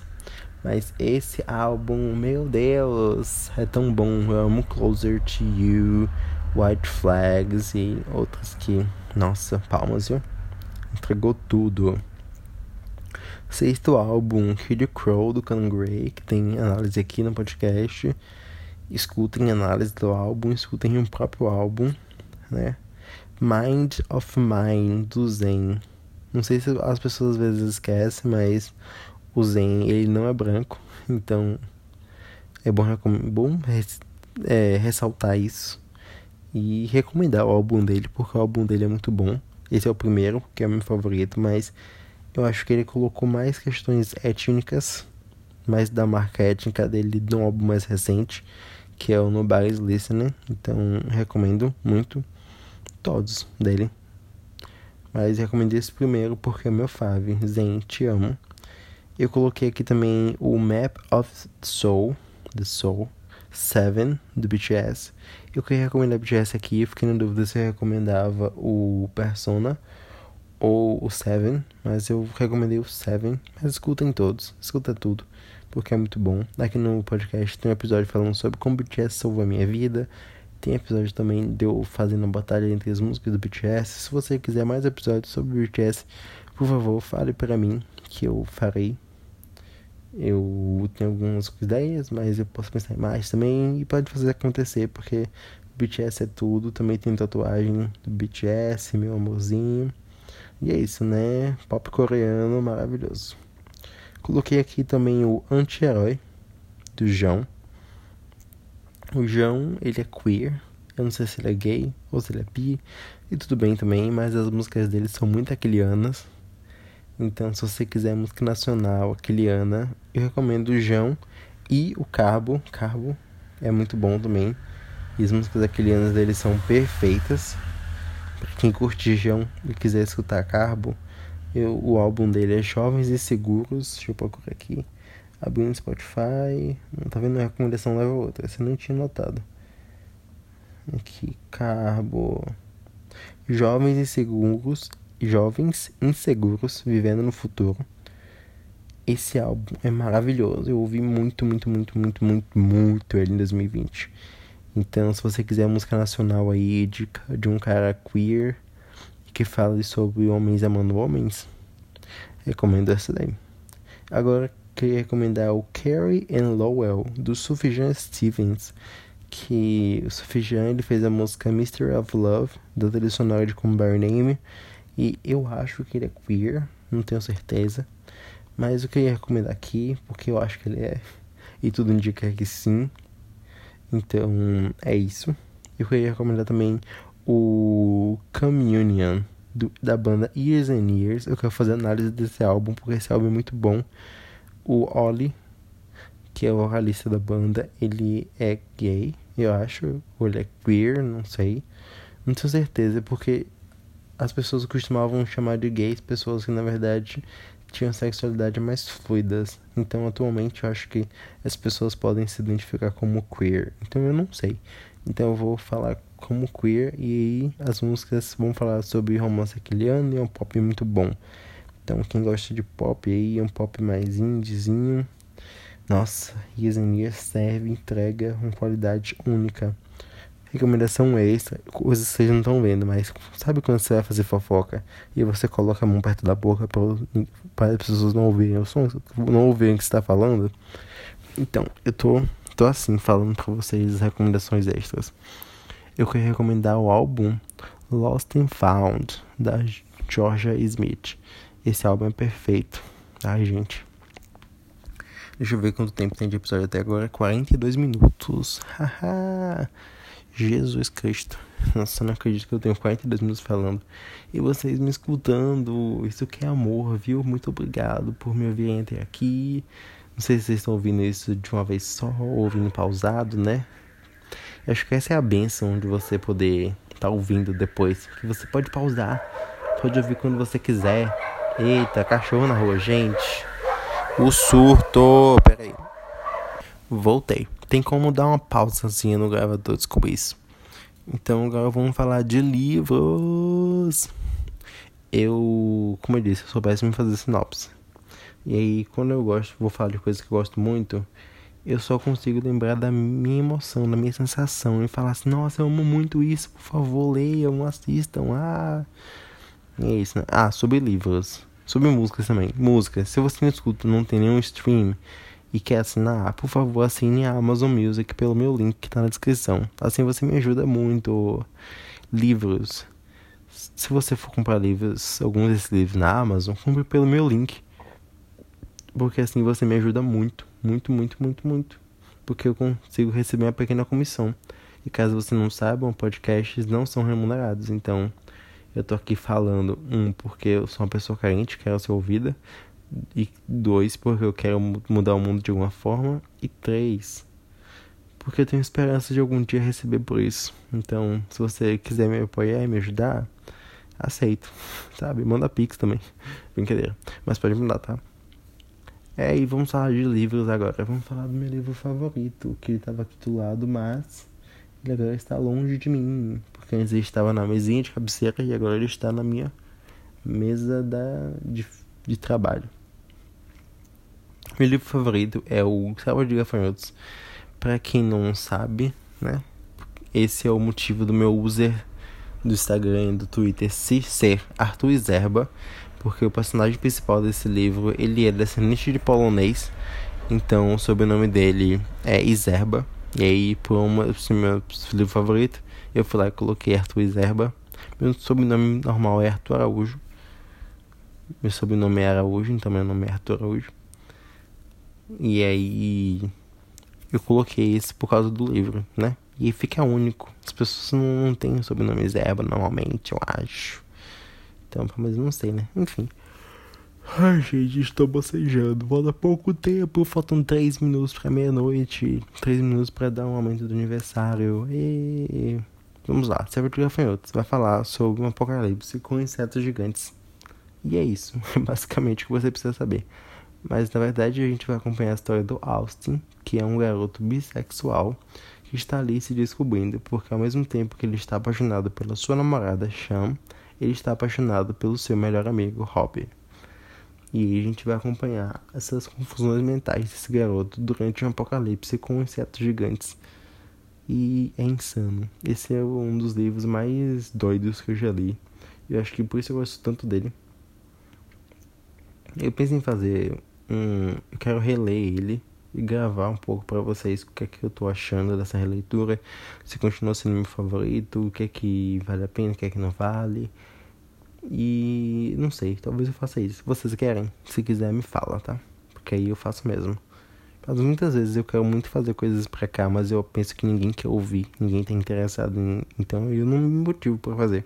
[SPEAKER 1] Mas esse álbum, meu Deus, é tão bom. Eu amo Closer to You, White Flags e outras que, nossa, palmas, viu? Entregou tudo. Sexto álbum, Kid Crow do Can Gray, que tem análise aqui no podcast. Escutem análise do álbum, escutem o próprio álbum, né? Mind of Mine do Zen não sei se as pessoas às vezes esquecem, mas o Zen ele não é branco, então é bom, bom é, ressaltar isso e recomendar o álbum dele, porque o álbum dele é muito bom. Esse é o primeiro, que é o meu favorito, mas eu acho que ele colocou mais questões étnicas, mais da marca étnica dele no álbum mais recente, que é o Nobody's Listening. Então recomendo muito todos dele. Mas recomendei esse primeiro porque é meu fave. Zen, te amo. Eu coloquei aqui também o Map of Soul, The Soul 7 do BTS. Eu queria recomendar o BTS aqui, fiquei na dúvida se eu recomendava o Persona ou o Seven, mas eu recomendei o Seven. Mas escutem todos, escuta tudo, porque é muito bom. Aqui no podcast tem um episódio falando sobre como o BTS salvou a minha vida. Tem episódio também de eu fazendo a batalha entre as músicas do BTS. Se você quiser mais episódios sobre o BTS, por favor, fale para mim que eu farei. Eu tenho algumas ideias, mas eu posso pensar em mais também e pode fazer acontecer, porque BTS é tudo. Também tem tatuagem do BTS, meu amorzinho. E é isso, né? Pop coreano maravilhoso. Coloquei aqui também o anti-herói do João. O João, ele é queer. Eu não sei se ele é gay ou se ele é bi. E tudo bem também, mas as músicas dele são muito aquilianas. Então, se você quiser música nacional aquiliana, eu recomendo o João e o Carbo. Carbo é muito bom também. E as músicas aquilianas dele são perfeitas. Pra quem curte João e quiser escutar Carbo, eu, o álbum dele é Jovens e Seguros. Deixa eu procurar aqui. Abrindo no Spotify. Não tá vendo a recomendação leva outra. Você não tinha notado. Aqui, Carbo. Jovens e Seguros jovens inseguros vivendo no futuro. Esse álbum é maravilhoso. Eu ouvi muito, muito, muito, muito, muito, muito ele em 2020. Então, se você quiser música nacional aí de, de um cara queer que fale sobre homens amando homens, recomendo essa daí. Agora, queria recomendar o Carrie and Lowell, do Sufjan Stevens, que o Sufjan ele fez a música Mystery of Love, da trilha sonora de Come By Name, e eu acho que ele é queer, não tenho certeza. Mas eu queria recomendar aqui, porque eu acho que ele é. E tudo indica que sim. Então é isso. Eu queria recomendar também o Communion do, da banda Years and Years. Eu quero fazer análise desse álbum, porque esse álbum é muito bom. O Oli, que é o vocalista da banda, ele é gay, eu acho. Ou ele é queer, não sei. Não tenho certeza, porque as pessoas costumavam chamar de gays pessoas que na verdade tinham sexualidade mais fluidas. Então, atualmente, eu acho que as pessoas podem se identificar como queer. Então, eu não sei. Então, eu vou falar como queer e aí as músicas vão falar sobre romance aquiliano e é um pop muito bom. Então, quem gosta de pop aí, é um pop mais indiezinho. Nossa, Years and Years serve, entrega uma qualidade única. Recomendação extra, coisas que vocês não estão vendo, mas sabe quando você vai fazer fofoca e você coloca a mão perto da boca para as pessoas não ouvirem o som, não ouvirem o que você está falando? Então, eu tô, tô assim falando para vocês as recomendações extras. Eu quero recomendar o álbum Lost and Found da Georgia Smith. Esse álbum é perfeito, tá, gente? Deixa eu ver quanto tempo tem de episódio até agora. 42 minutos. Haha. Jesus Cristo. Nossa, não acredito que eu tenho 42 minutos falando. E vocês me escutando. Isso que é amor, viu? Muito obrigado por me ouvir até aqui. Não sei se vocês estão ouvindo isso de uma vez só ou ouvindo pausado, né? Eu acho que essa é a benção de você poder estar tá ouvindo depois. Que você pode pausar, pode ouvir quando você quiser. Eita, cachorro na rua, gente. O surto. Pera aí. Voltei tem como dar uma pausazinha no gravador, descobri isso. Então agora vamos falar de livros. Eu, como eu disse, eu sou péssimo em fazer sinopse. E aí, quando eu gosto, vou falar de coisas que eu gosto muito, eu só consigo lembrar da minha emoção, da minha sensação e falar assim: nossa, eu amo muito isso, por favor, leiam, assistam. Ah, e é isso, né? Ah, sobre livros, sobre músicas também. Música, se você não escuta, não tem nenhum stream e quer assinar, por favor, assine a Amazon Music pelo meu link que está na descrição. Assim você me ajuda muito. Livros. Se você for comprar livros, alguns desses livros na Amazon, compre pelo meu link. Porque assim você me ajuda muito, muito, muito, muito, muito. Porque eu consigo receber uma pequena comissão. E caso você não saiba, podcasts não são remunerados. Então, eu tô aqui falando, um, porque eu sou uma pessoa carente, quero ser ouvida e dois, porque eu quero mudar o mundo de alguma forma. E três, porque eu tenho esperança de algum dia receber por isso. Então, se você quiser me apoiar e me ajudar, aceito, sabe? Manda pix também. Brincadeira. Mas pode mandar, tá? É, e vamos falar de livros agora. Vamos falar do meu livro favorito, que ele estava aqui do lado, mas ele agora está longe de mim. Porque antes ele estava na mesinha de cabeceira e agora ele está na minha mesa da, de, de trabalho. Meu livro favorito é o Sábado de Gafanhotos. Para quem não sabe, né? Esse é o motivo do meu user do Instagram e do Twitter se ser Arthur Zerba, porque o personagem principal desse livro, ele é descendente de polonês Então, o sobrenome dele é Iserba. E aí, por uma, esse meu livro favorito, eu fui lá e coloquei Arthur Iserba. Meu sobrenome normal é Arthur Araújo. Meu sobrenome é Araújo, então meu nome é Arthur Araújo. E aí, eu coloquei esse por causa do livro, né? E fica único. As pessoas não têm o sobrenome Zerba normalmente, eu acho. Então, mas não sei, né? Enfim. Ai, gente, estou bocejando. Falta pouco tempo, faltam 3 minutos para meia-noite. 3 minutos para dar um aumento do aniversário. E... Vamos lá, de Gafanhotos vai falar sobre um apocalipse com insetos gigantes. E é isso, basicamente o que você precisa saber. Mas na verdade a gente vai acompanhar a história do Austin, que é um garoto bissexual que está ali se descobrindo, porque ao mesmo tempo que ele está apaixonado pela sua namorada Sham, ele está apaixonado pelo seu melhor amigo Robbie. E a gente vai acompanhar essas confusões mentais desse garoto durante um apocalipse com insetos gigantes. E é insano. Esse é um dos livros mais doidos que eu já li. Eu acho que por isso eu gosto tanto dele. Eu pensei em fazer um. Eu quero reler ele e gravar um pouco para vocês o que é que eu tô achando dessa releitura, se continua sendo meu favorito, o que é que vale a pena, o que é que não vale. E não sei, talvez eu faça isso. Se vocês querem, se quiser me fala, tá? Porque aí eu faço mesmo. Mas muitas vezes eu quero muito fazer coisas pra cá, mas eu penso que ninguém quer ouvir, ninguém tá interessado em. Então eu não me motivo pra fazer.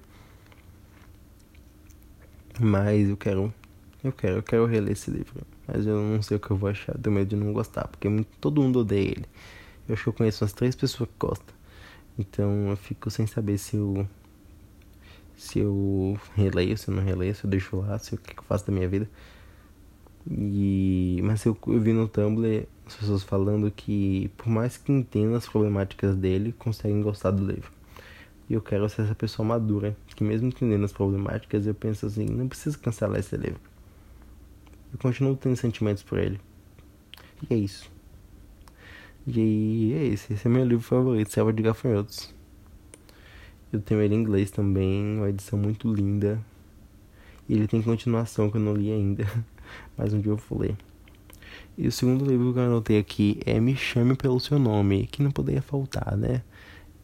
[SPEAKER 1] Mas eu quero. Eu quero, eu quero reler esse livro. Mas eu não sei o que eu vou achar, tenho medo de não gostar, porque todo mundo odeia ele. Eu acho que eu conheço umas três pessoas que gostam. Então eu fico sem saber se eu se eu releio, se eu não releio, se eu deixo lá, se o que eu faço da minha vida. E mas eu, eu vi no Tumblr as pessoas falando que por mais que entendam as problemáticas dele, conseguem gostar do livro. E eu quero ser essa pessoa madura, que mesmo entendendo as problemáticas, eu penso assim, não preciso cancelar esse livro. Eu continuo tendo sentimentos por ele. E é isso. E é esse. Esse é meu livro favorito, Selva de Gafanhotos. Eu tenho ele em inglês também, uma edição muito linda. E ele tem continuação que eu não li ainda, mas um dia eu vou ler. E o segundo livro que eu anotei aqui é Me Chame Pelo Seu Nome, que não poderia faltar, né?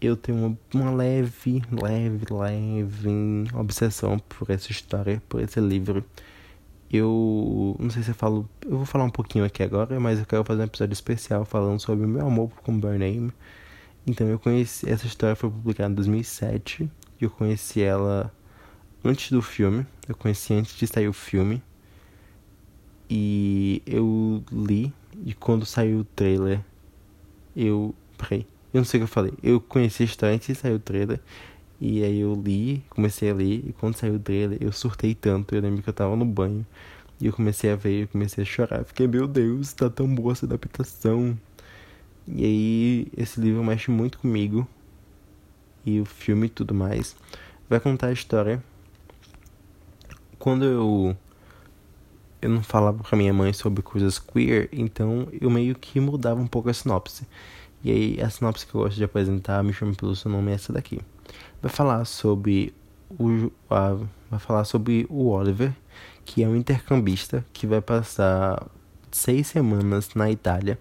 [SPEAKER 1] Eu tenho uma, uma leve, leve, leve obsessão por essa história, por esse livro. Eu não sei se eu falo, eu vou falar um pouquinho aqui agora, mas eu quero fazer um episódio especial falando sobre o meu amor com Burn Name então eu conheci essa história foi publicada em 2007 e eu conheci ela antes do filme. Eu conheci antes de sair o filme. E eu li e quando saiu o trailer eu, peraí, eu não sei o que eu falei. Eu conheci a história antes de sair o trailer. E aí eu li, comecei a ler, e quando saiu o trailer, eu surtei tanto. Eu lembro que eu tava no banho. E eu comecei a ver, eu comecei a chorar. Fiquei, meu Deus, tá tão boa essa adaptação. E aí esse livro mexe muito comigo. E o filme e tudo mais. Vai contar a história. Quando eu eu não falava pra minha mãe sobre coisas queer, então eu meio que mudava um pouco a sinopse. E aí a sinopse que eu gosto de apresentar, me chama pelo seu nome, é essa daqui. Vai falar sobre o a, vai falar sobre o Oliver, que é um intercambista que vai passar seis semanas na Itália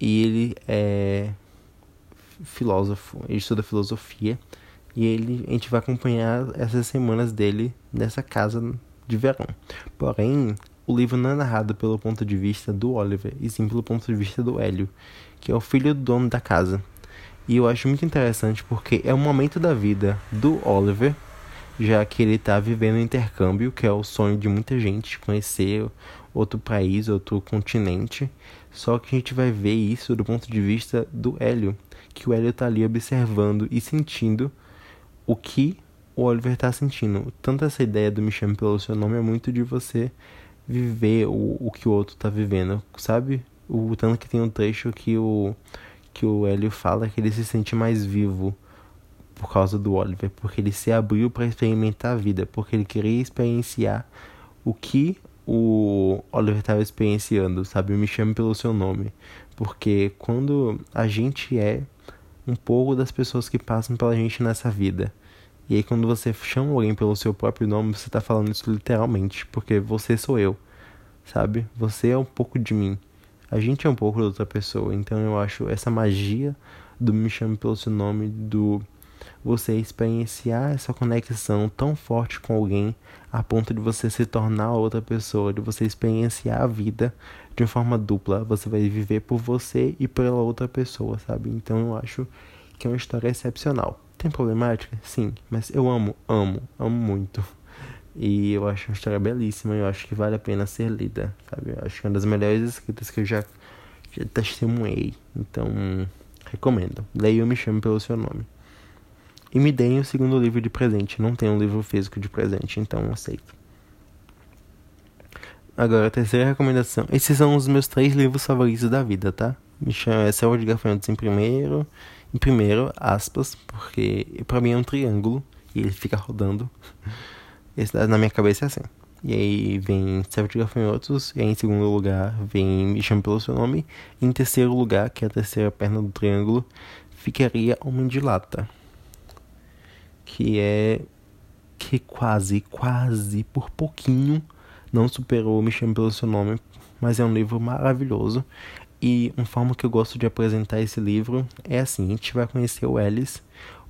[SPEAKER 1] e ele é filósofo, ele estuda filosofia e ele a gente vai acompanhar essas semanas dele nessa casa de verão. Porém, o livro não é narrado pelo ponto de vista do Oliver, e sim pelo ponto de vista do Hélio, que é o filho do dono da casa. E eu acho muito interessante porque é um momento da vida do Oliver, já que ele está vivendo um intercâmbio, que é o sonho de muita gente, conhecer outro país, outro continente. Só que a gente vai ver isso do ponto de vista do Hélio, que o Hélio tá ali observando e sentindo o que o Oliver tá sentindo. Tanto essa ideia do me chame pelo seu nome é muito de você viver o, o que o outro tá vivendo, sabe? O tanto que tem um trecho que o que o Hélio fala que ele se sente mais vivo por causa do Oliver, porque ele se abriu para experimentar a vida, porque ele queria experienciar o que o Oliver estava experienciando, sabe? Me chame pelo seu nome. Porque quando a gente é um pouco das pessoas que passam pela gente nessa vida. E aí quando você chama alguém pelo seu próprio nome, você está falando isso literalmente, porque você sou eu, sabe? Você é um pouco de mim. A gente é um pouco da outra pessoa, então eu acho essa magia do Me Chame Pelo Seu Nome, do você experienciar essa conexão tão forte com alguém a ponto de você se tornar outra pessoa, de você experienciar a vida de uma forma dupla. Você vai viver por você e pela outra pessoa, sabe? Então eu acho que é uma história excepcional. Tem problemática? Sim, mas eu amo, amo, amo muito. E eu acho uma história belíssima, eu acho que vale a pena ser lida, sabe? Eu acho que é uma das melhores escritas que eu já, já testemunhei. Então, recomendo. Leia Me Chame Pelo Seu Nome. E me deem o segundo livro de presente. Não tem um livro físico de presente, então aceito. Agora, a terceira recomendação. Esses são os meus três livros favoritos da vida, tá? Me chama Céu de Gafanhotos em primeiro. Em primeiro, aspas, porque pra mim é um triângulo e ele fica rodando. Esse na minha cabeça é assim. E aí vem de Gafanhotos. E aí em segundo lugar vem Me Chame Pelo Seu Nome. E em terceiro lugar, que é a terceira perna do triângulo, ficaria Homem de Lata que é que quase, quase por pouquinho não superou Me Chame Pelo Seu Nome, mas é um livro maravilhoso. E uma forma que eu gosto de apresentar esse livro é assim: a gente vai conhecer o Ellis.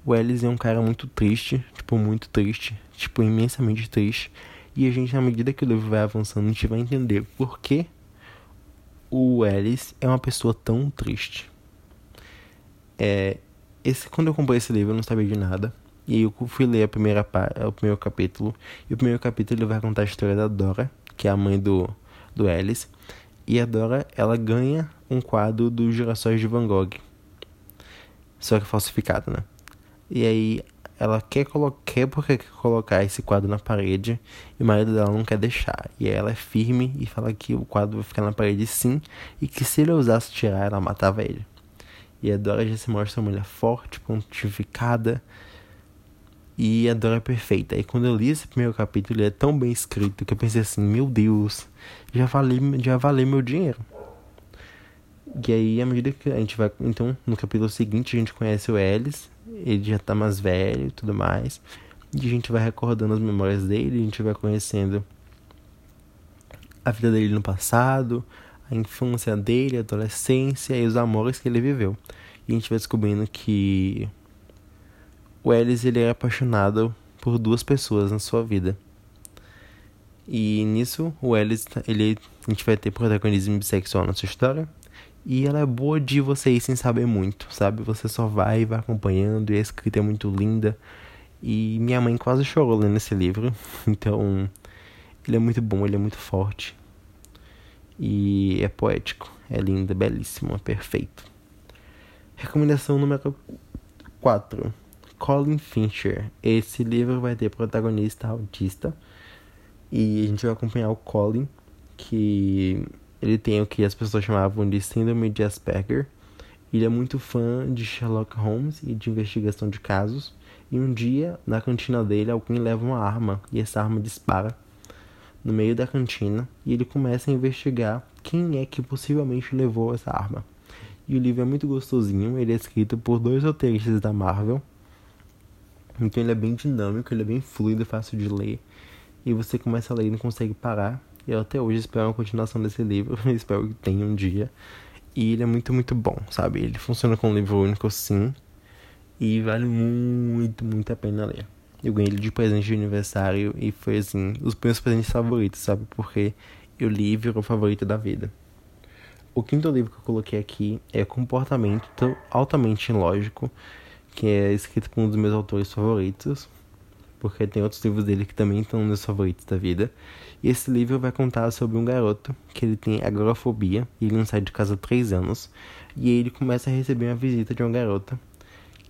[SPEAKER 1] O Ellis é um cara muito triste, tipo, muito triste, tipo, imensamente triste. E a gente, na medida que o livro vai avançando, a gente vai entender por que o Ellis é uma pessoa tão triste. É, esse, quando eu comprei esse livro, eu não sabia de nada. E eu fui ler a primeira o primeiro capítulo. E o primeiro capítulo ele vai contar a história da Dora, que é a mãe do, do Alice. E a Dora, ela ganha um quadro dos girassóis de Van Gogh. Só que falsificado, né? E aí ela quer, quer porque quer colocar esse quadro na parede e o marido dela não quer deixar. E ela é firme e fala que o quadro vai ficar na parede sim e que se ele ousasse tirar, ela matava ele. E a Dora já se mostra uma mulher forte, pontificada, e a Dora é perfeita. E quando eu li esse primeiro capítulo, ele é tão bem escrito que eu pensei assim: meu Deus, já valeu, já valeu meu dinheiro. E aí, à medida que a gente vai. Então, no capítulo seguinte, a gente conhece o Ellis, ele já tá mais velho e tudo mais. E a gente vai recordando as memórias dele, a gente vai conhecendo a vida dele no passado, a infância dele, a adolescência e os amores que ele viveu. E a gente vai descobrindo que o Ellis ele é apaixonado por duas pessoas na sua vida. E nisso, o Ellis, ele, a gente vai ter protagonismo bissexual na sua história. E ela é boa de você ir sem saber muito, sabe? Você só vai e vai acompanhando, e a escrita é muito linda. E minha mãe quase chorou lendo esse livro. Então, ele é muito bom, ele é muito forte. E é poético, é lindo, é belíssimo, é perfeito. Recomendação número 4. Colin Fincher. Esse livro vai ter protagonista autista. E a gente vai acompanhar o Colin, que ele tem o que as pessoas chamavam de síndrome de Asperger. Ele é muito fã de Sherlock Holmes e de investigação de casos. E um dia, na cantina dele, alguém leva uma arma e essa arma dispara no meio da cantina e ele começa a investigar quem é que possivelmente levou essa arma. E o livro é muito gostosinho, ele é escrito por dois roteiristas da Marvel, então ele é bem dinâmico, ele é bem fluido, fácil de ler. E você começa a ler e não consegue parar. E eu até hoje espero uma continuação desse livro. espero que tenha um dia. E ele é muito, muito bom, sabe? Ele funciona como um livro único, sim. E vale muito, muito a pena ler. Eu ganhei ele de presente de aniversário e foi assim, os meus presentes favoritos, sabe? Porque eu li e virou favorito da vida. O quinto livro que eu coloquei aqui é Comportamento Altamente Ilógico que é escrito por um dos meus autores favoritos, porque tem outros livros dele que também estão nos favoritos da vida. E esse livro vai contar sobre um garoto que ele tem agorafobia e ele não sai de casa há três anos. E ele começa a receber uma visita de uma garota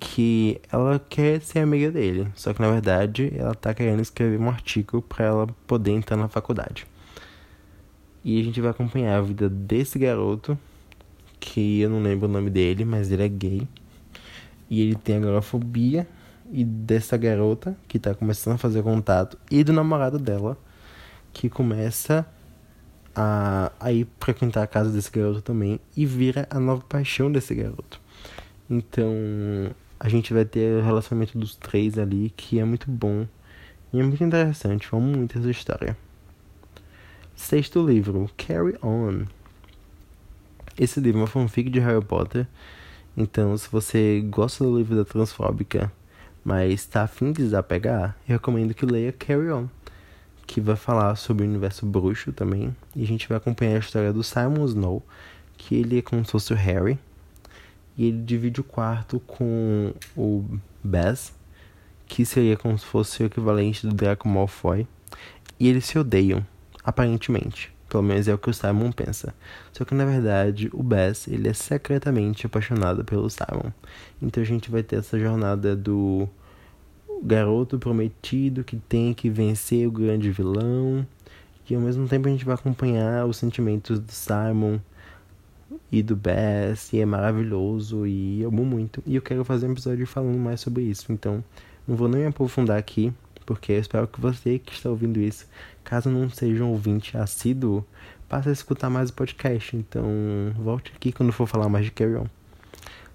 [SPEAKER 1] que ela quer ser amiga dele, só que na verdade ela tá querendo escrever um artigo para ela poder entrar na faculdade. E a gente vai acompanhar a vida desse garoto, que eu não lembro o nome dele, mas ele é gay. E ele tem agorafobia e dessa garota que tá começando a fazer contato e do namorado dela que começa a, a ir frequentar a casa desse garoto também e vira a nova paixão desse garoto. Então a gente vai ter o relacionamento dos três ali que é muito bom e é muito interessante. Vamos muito essa história. Sexto livro, Carry On. Esse livro é uma fanfic de Harry Potter. Então, se você gosta do livro da Transfóbica, mas está afim de desapegar, eu recomendo que leia Carry On, que vai falar sobre o universo bruxo também. E a gente vai acompanhar a história do Simon Snow, que ele é como se fosse o Harry. E ele divide o quarto com o Bess, que seria como se fosse o equivalente do Draco Malfoy. E eles se odeiam, aparentemente. Pelo menos é o que o Simon pensa. Só que na verdade o Bess ele é secretamente apaixonado pelo Simon. Então a gente vai ter essa jornada do garoto prometido que tem que vencer o grande vilão. E ao mesmo tempo a gente vai acompanhar os sentimentos do Simon e do Bess. E é maravilhoso e eu amo muito. E eu quero fazer um episódio falando mais sobre isso. Então não vou nem aprofundar aqui porque eu espero que você que está ouvindo isso, caso não seja um ouvinte assíduo, passe a escutar mais o podcast. Então, volte aqui quando for falar mais de Carry On.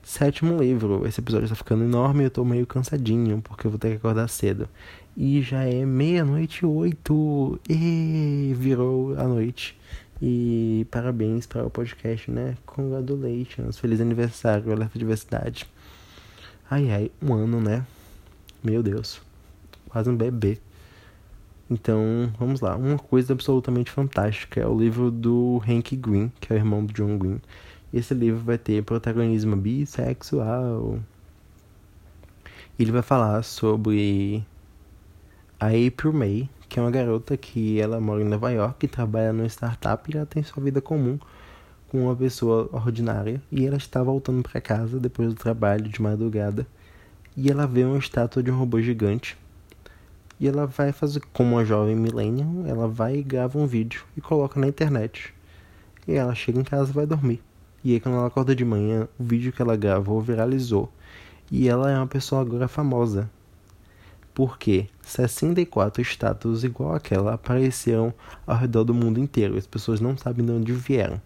[SPEAKER 1] Sétimo livro. Esse episódio está ficando enorme e eu tô meio cansadinho, porque eu vou ter que acordar cedo. E já é meia-noite oito. E virou a noite. E parabéns para o podcast, né? Congratulations. Feliz aniversário, Alerta Diversidade. Ai, ai, um ano, né? Meu Deus quase um bebê. Então, vamos lá. Uma coisa absolutamente fantástica é o livro do Hank Green, que é o irmão do John Green. Esse livro vai ter protagonismo bissexual. Ele vai falar sobre a April May, que é uma garota que ela mora em Nova York, trabalha numa startup e ela tem sua vida comum com uma pessoa ordinária e ela está voltando para casa depois do trabalho de madrugada e ela vê uma estátua de um robô gigante e ela vai fazer, como uma jovem millennial, ela vai e grava um vídeo e coloca na internet. E ela chega em casa e vai dormir. E aí quando ela acorda de manhã, o vídeo que ela gravou viralizou. E ela é uma pessoa agora famosa. Porque 64 estátuas igual àquela apareceram ao redor do mundo inteiro. As pessoas não sabem de onde vieram.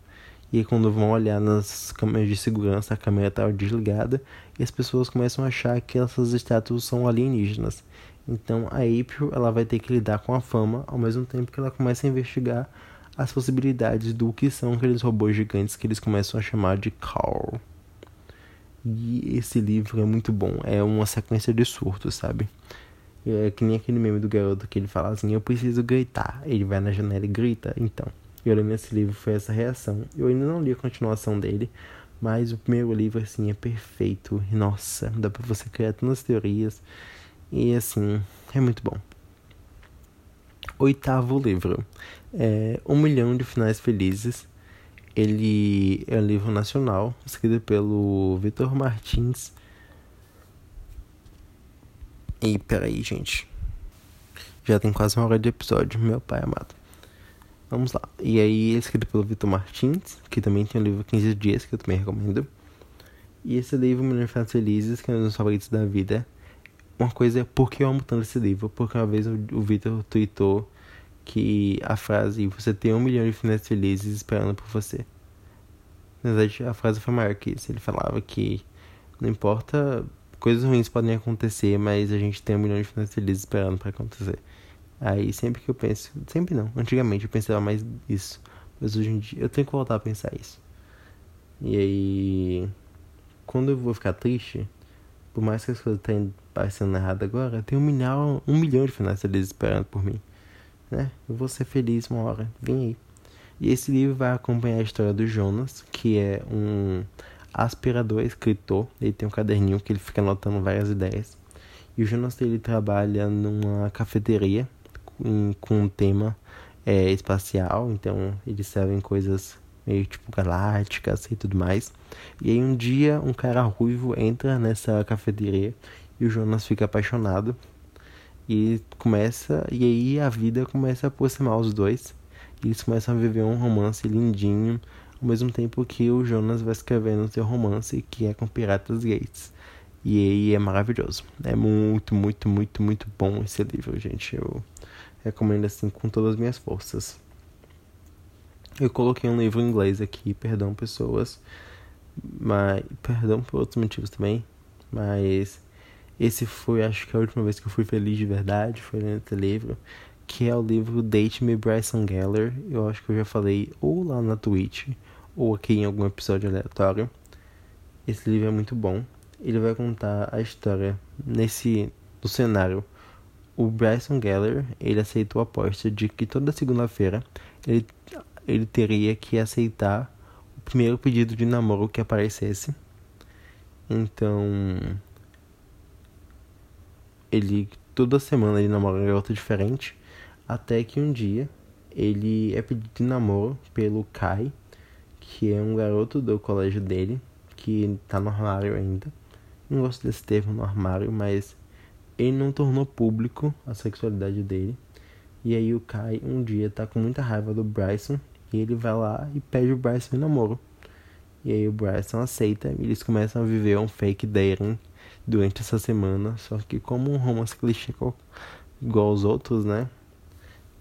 [SPEAKER 1] E aí, quando vão olhar nas câmeras de segurança, a câmera está desligada e as pessoas começam a achar que essas estátuas são alienígenas. Então a April ela vai ter que lidar com a fama ao mesmo tempo que ela começa a investigar as possibilidades do que são aqueles robôs gigantes que eles começam a chamar de Carl. E esse livro é muito bom, é uma sequência de surtos, sabe? É que nem aquele meme do garoto que ele fala assim: Eu preciso gritar. Ele vai na janela e grita. Então, eu lendo esse livro foi essa reação. Eu ainda não li a continuação dele, mas o primeiro livro, assim, é perfeito. Nossa, dá pra você criar tantas teorias. E assim, é muito bom. Oitavo livro. É Um Milhão de Finais Felizes. Ele é um livro nacional, escrito pelo Vitor Martins. E peraí, gente. Já tem quase uma hora de episódio, meu pai amado. Vamos lá. E aí, é escrito pelo Vitor Martins, que também tem o livro 15 Dias, que eu também recomendo. E esse livro, Milhão de Finais Felizes, que é um dos favoritos da vida, uma coisa é por que eu amo tanto esse livro? Porque uma vez o, Victor tweetou que a frase você tem um milhão de finais felizes esperando por você. Na verdade, a frase foi maior que isso. Ele falava que não importa, coisas ruins podem acontecer, mas a gente tem um milhão de finais felizes esperando para acontecer. Aí sempre que eu penso, sempre não, antigamente eu pensava mais isso, mas hoje em dia eu tenho que voltar a pensar isso. E aí, quando eu vou ficar triste, por mais que as coisas tenham parecendo errado agora, tem um milhão, um milhão de finais felizes esperando por mim. Né? Eu vou ser feliz uma hora. Vem aí. E esse livro vai acompanhar a história do Jonas, que é um aspirador escritor. Ele tem um caderninho que ele fica anotando várias ideias. E o Jonas ele trabalha numa cafeteria com, com um tema é, espacial, então eles servem coisas meio tipo galácticas e tudo mais. E aí um dia um cara ruivo entra nessa cafeteria e o Jonas fica apaixonado. E começa, e aí a vida começa a aproximar os dois. E eles começam a viver um romance lindinho, ao mesmo tempo que o Jonas vai escrevendo seu romance, que é com Piratas Gates. E aí é maravilhoso. É muito, muito, muito, muito bom esse livro, gente. Eu recomendo assim com todas as minhas forças. Eu coloquei um livro em inglês aqui, perdão pessoas, mas perdão por outros motivos também, mas esse foi, acho que a última vez que eu fui feliz de verdade, foi lendo esse livro, que é o livro Date Me Bryson Geller. Eu acho que eu já falei ou lá na Twitch ou aqui em algum episódio aleatório. Esse livro é muito bom. Ele vai contar a história nesse no cenário. O Bryson Geller, ele aceitou a aposta de que toda segunda-feira ele, ele teria que aceitar o primeiro pedido de namoro que aparecesse. Então, ele toda semana ele namora uma garota diferente, até que um dia ele é pedido de namoro pelo Kai, que é um garoto do colégio dele, que tá no armário ainda. Não gosto desse termo no armário, mas ele não tornou público a sexualidade dele. E aí o Kai um dia tá com muita raiva do Bryson e ele vai lá e pede o Bryson em namoro. E aí o Bryson aceita e eles começam a viver um fake dating durante essa semana. Só que como um romance clichê igual aos outros, né?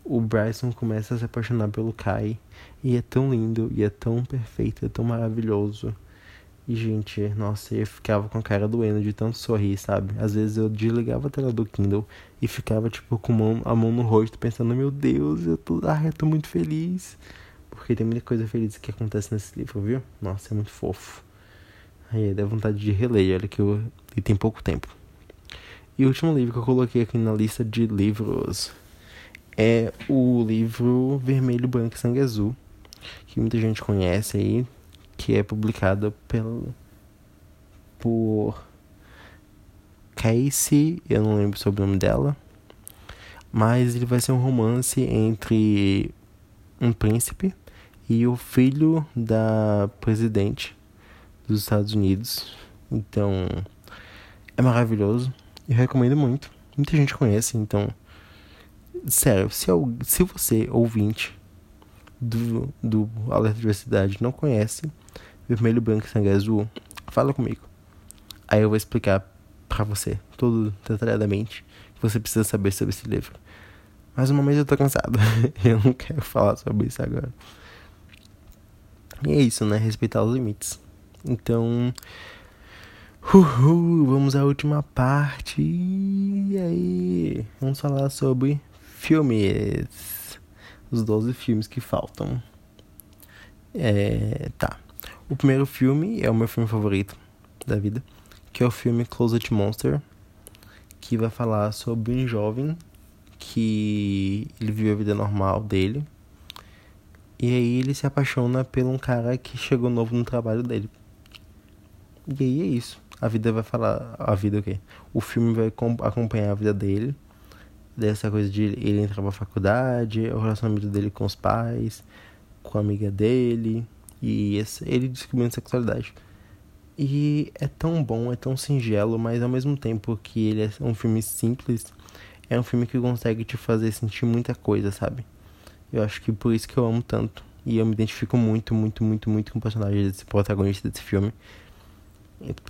[SPEAKER 1] O Bryson começa a se apaixonar pelo Kai. E é tão lindo, e é tão perfeito, é tão maravilhoso. E, gente, nossa, eu ficava com a cara doendo de tanto sorrir, sabe? Às vezes eu desligava a tela do Kindle e ficava, tipo, com a mão, a mão no rosto, pensando, meu Deus, eu tô, ai, eu tô muito feliz. Porque tem muita coisa feliz que acontece nesse livro, viu? Nossa, é muito fofo. Aí dá vontade de reler, olha que eu li tem pouco tempo. E o último livro que eu coloquei aqui na lista de livros é o livro Vermelho, Branco e Sangue Azul, que muita gente conhece aí, que é publicado pelo, por Casey, eu não lembro sobre o nome dela, mas ele vai ser um romance entre um príncipe e o filho da presidente dos Estados Unidos. Então, é maravilhoso. Eu recomendo muito. Muita gente conhece, então. Sério, se, eu, se você, ouvinte do, do Alerta Diversidade, não conhece Vermelho, Branco e Sangue Azul, fala comigo. Aí eu vou explicar para você, tudo detalhadamente, que você precisa saber sobre esse livro. Mas no momento eu tô cansado. eu não quero falar sobre isso agora. E é isso, né? Respeitar os limites. Então. Uhul, vamos à última parte. E aí? Vamos falar sobre filmes. Os 12 filmes que faltam. É. Tá. O primeiro filme é o meu filme favorito da vida, que é o filme Closet Monster, que vai falar sobre um jovem que ele vive a vida normal dele. E aí ele se apaixona por um cara que chegou novo no trabalho dele. E aí é isso. A vida vai falar. A vida o quê? O filme vai acompanhar a vida dele. Dessa coisa de ele entrar pra faculdade, o relacionamento dele com os pais, com a amiga dele. E esse, ele descobrindo sexualidade. E é tão bom, é tão singelo, mas ao mesmo tempo que ele é um filme simples, é um filme que consegue te fazer sentir muita coisa, sabe? Eu acho que por isso que eu amo tanto. E eu me identifico muito, muito, muito, muito com o personagem desse protagonista desse filme.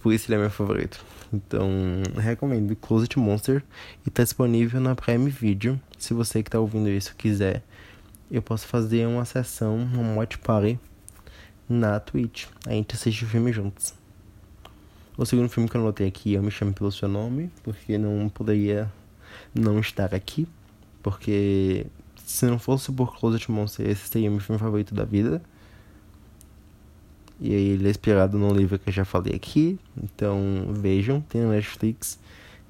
[SPEAKER 1] Por isso ele é meu favorito. Então, recomendo Closet Monster e tá disponível na Prime Video. Se você que tá ouvindo isso quiser, eu posso fazer uma sessão, um watch party na Twitch. A gente assiste o filme juntos. O segundo filme que eu anotei aqui, Eu Me Chamo Pelo Seu Nome, porque não poderia não estar aqui. Porque se não fosse por Closet Monster, esse seria meu filme favorito da vida. E aí ele é inspirado num livro que eu já falei aqui. Então vejam, tem na Netflix.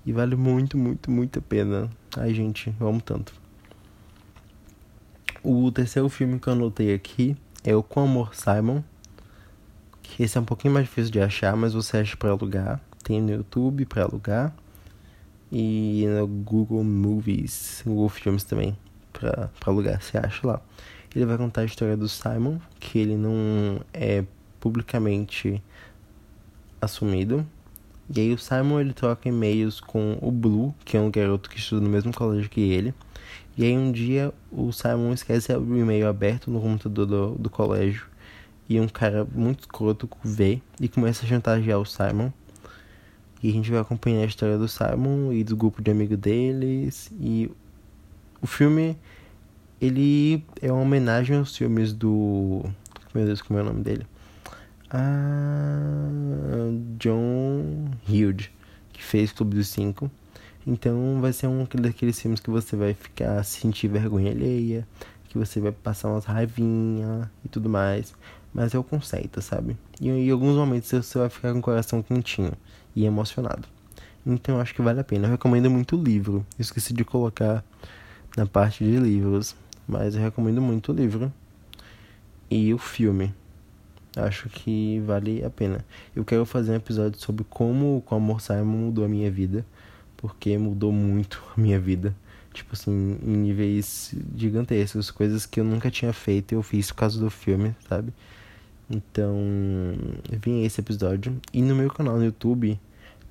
[SPEAKER 1] E vale muito, muito, muito a pena. Ai, gente, eu amo tanto. O terceiro filme que eu anotei aqui é o Com Amor Simon. Que esse é um pouquinho mais difícil de achar, mas você acha para alugar. Tem no YouTube para alugar. E no Google Movies, Google Filmes também, para alugar, você acha lá. Ele vai contar a história do Simon, que ele não é publicamente assumido. E aí o Simon ele troca e-mails com o Blue, que é um garoto que estuda no mesmo colégio que ele. E aí um dia o Simon esquece o e-mail aberto no computador do, do colégio. E um cara muito escroto vê e começa a chantagear o Simon. E a gente vai acompanhar a história do Simon e do grupo de amigos deles. E o filme, ele é uma homenagem aos filmes do... Meu Deus, como é o nome dele? A John Hughes, que fez Clube dos Cinco. Então vai ser um daqueles filmes que você vai ficar sentir vergonha alheia, que você vai passar umas raivinha e tudo mais. mas é o conceito, sabe? E em alguns momentos você vai ficar com o coração quentinho e emocionado. Então acho que vale a pena. Eu recomendo muito o livro. Eu esqueci de colocar na parte de livros, mas eu recomendo muito o livro e o filme. Acho que vale a pena. Eu quero fazer um episódio sobre como o Amor Simon mudou a minha vida, porque mudou muito a minha vida. Tipo assim, em níveis gigantescos, coisas que eu nunca tinha feito, eu fiz por causa do filme, sabe? Então, vim esse episódio. E no meu canal no YouTube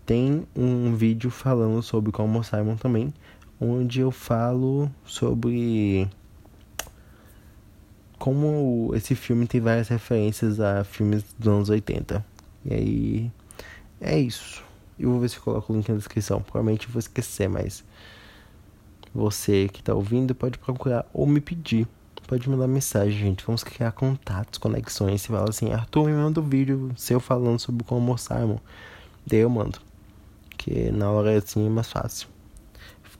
[SPEAKER 1] tem um vídeo falando sobre como Simon também, onde eu falo sobre como esse filme tem várias referências a filmes dos anos 80. E aí é isso. Eu vou ver se eu coloco o link na descrição. Provavelmente eu vou esquecer, mas você que tá ouvindo pode procurar ou me pedir pode mandar mensagem, gente. Vamos criar contatos, conexões. Você fala assim, Arthur, me manda um vídeo seu falando sobre como Simon. Daí eu mando. Que na hora assim é mais fácil.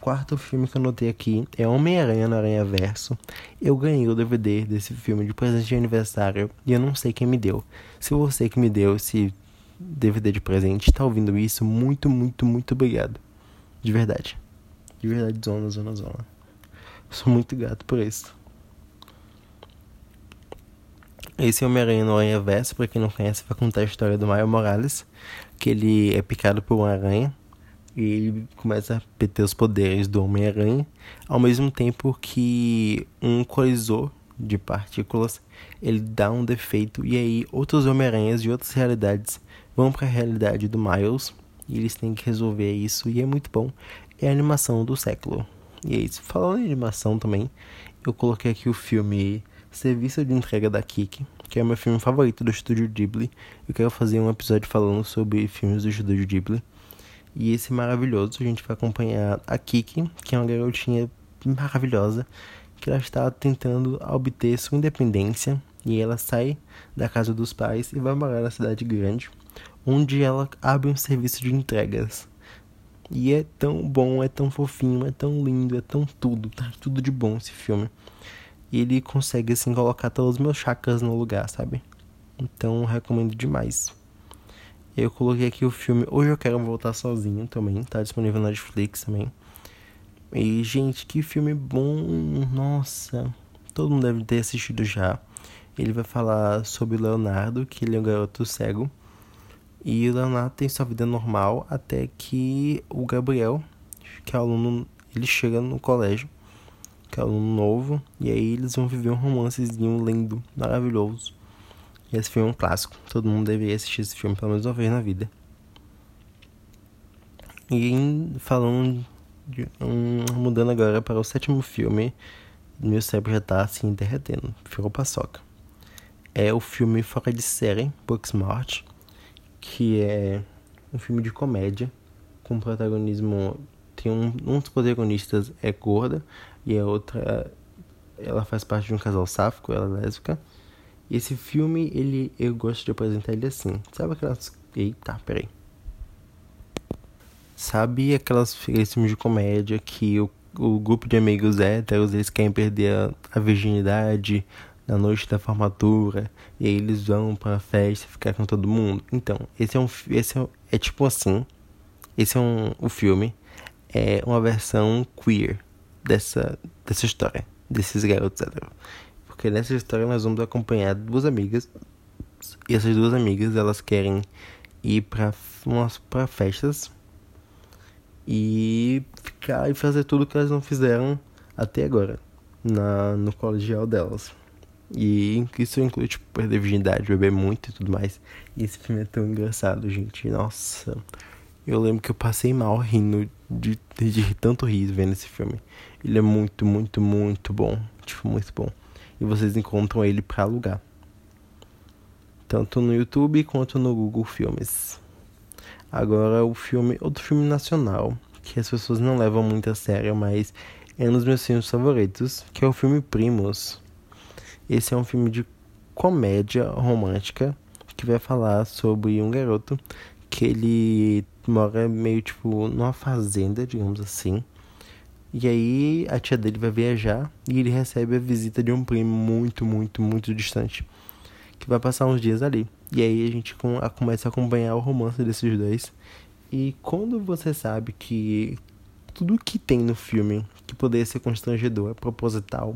[SPEAKER 1] Quarto filme que eu notei aqui é Homem-Aranha no Aranha Verso. Eu ganhei o DVD desse filme de presente de aniversário e eu não sei quem me deu. Se você que me deu esse DVD de presente está ouvindo isso, muito, muito, muito obrigado. De verdade. De verdade, zona, zona, zona. Sou muito grato por isso. Esse Homem-Aranha no Aranha Verso, pra quem não conhece, vai contar a história do Mario Morales, que ele é picado por uma aranha e ele começa a ter os poderes do Homem-Aranha, ao mesmo tempo que um colisor de partículas ele dá um defeito e aí outros Homem-Aranhas de outras realidades vão para a realidade do Miles e eles têm que resolver isso e é muito bom. É a animação do século. E é isso. Falando em animação também, eu coloquei aqui o filme Serviço de Entrega da Kiki, que é o meu filme favorito do estúdio Ghibli. Eu quero fazer um episódio falando sobre filmes do estúdio Ghibli. E esse maravilhoso, a gente vai acompanhar a Kiki, que é uma garotinha maravilhosa, que ela está tentando obter sua independência e ela sai da casa dos pais e vai morar na cidade grande, onde ela abre um serviço de entregas. E é tão bom, é tão fofinho, é tão lindo, é tão tudo, tá tudo de bom esse filme. E ele consegue, assim, colocar todos os meus chakras no lugar, sabe? Então, recomendo demais. Eu coloquei aqui o filme Hoje Eu Quero Voltar Sozinho também, tá disponível na Netflix também. E, gente, que filme bom! Nossa, todo mundo deve ter assistido já. Ele vai falar sobre o Leonardo, que ele é um garoto cego. E o Leonardo tem sua vida normal até que o Gabriel, que é aluno, ele chega no colégio que é aluno novo, e aí eles vão viver um romancezinho lindo, maravilhoso. Esse filme é um clássico, todo mundo deveria assistir esse filme pelo menos uma vez na vida. E falando de, um, mudando agora para o sétimo filme, meu cérebro já tá assim derretendo, ficou paçoca. É o filme Fora de Série, Booksmart, que é um filme de comédia com protagonismo tem um, um dos protagonistas é gorda e a outra ela faz parte de um casal sáfico, ela é lésbica. E esse filme, ele eu gosto de apresentar ele assim. Sabe aquelas. Eita, peraí. Sabe aquelas aqueles filmes de comédia que o, o grupo de amigos héteros eles querem perder a, a virginidade na noite da formatura e aí eles vão pra festa ficar com todo mundo? Então, esse é um. Esse é, é tipo assim. Esse é um, o filme. É uma versão queer dessa, dessa história, desses garotos Porque nessa história nós vamos acompanhar duas amigas. E essas duas amigas, elas querem ir para umas festas e ficar e fazer tudo que elas não fizeram até agora na, no colegial delas. E isso inclui, tipo, perder virgindade, beber muito e tudo mais. E esse filme é tão engraçado, gente. Nossa. Eu lembro que eu passei mal rindo de, de, de tanto rir vendo esse filme. Ele é muito, muito, muito bom. Tipo, muito bom. E vocês encontram ele para alugar. Tanto no YouTube quanto no Google Filmes. Agora o filme, outro filme nacional, que as pessoas não levam muito a sério, mas é um dos meus filmes favoritos, que é o filme Primos. Esse é um filme de comédia romântica que vai falar sobre um garoto que ele mora meio tipo numa fazenda, digamos assim. E aí a tia dele vai viajar e ele recebe a visita de um primo muito, muito, muito distante. que vai passar uns dias ali. E aí a gente começa a acompanhar o romance desses dois. E quando você sabe que tudo que tem no filme que poderia ser constrangedor é proposital,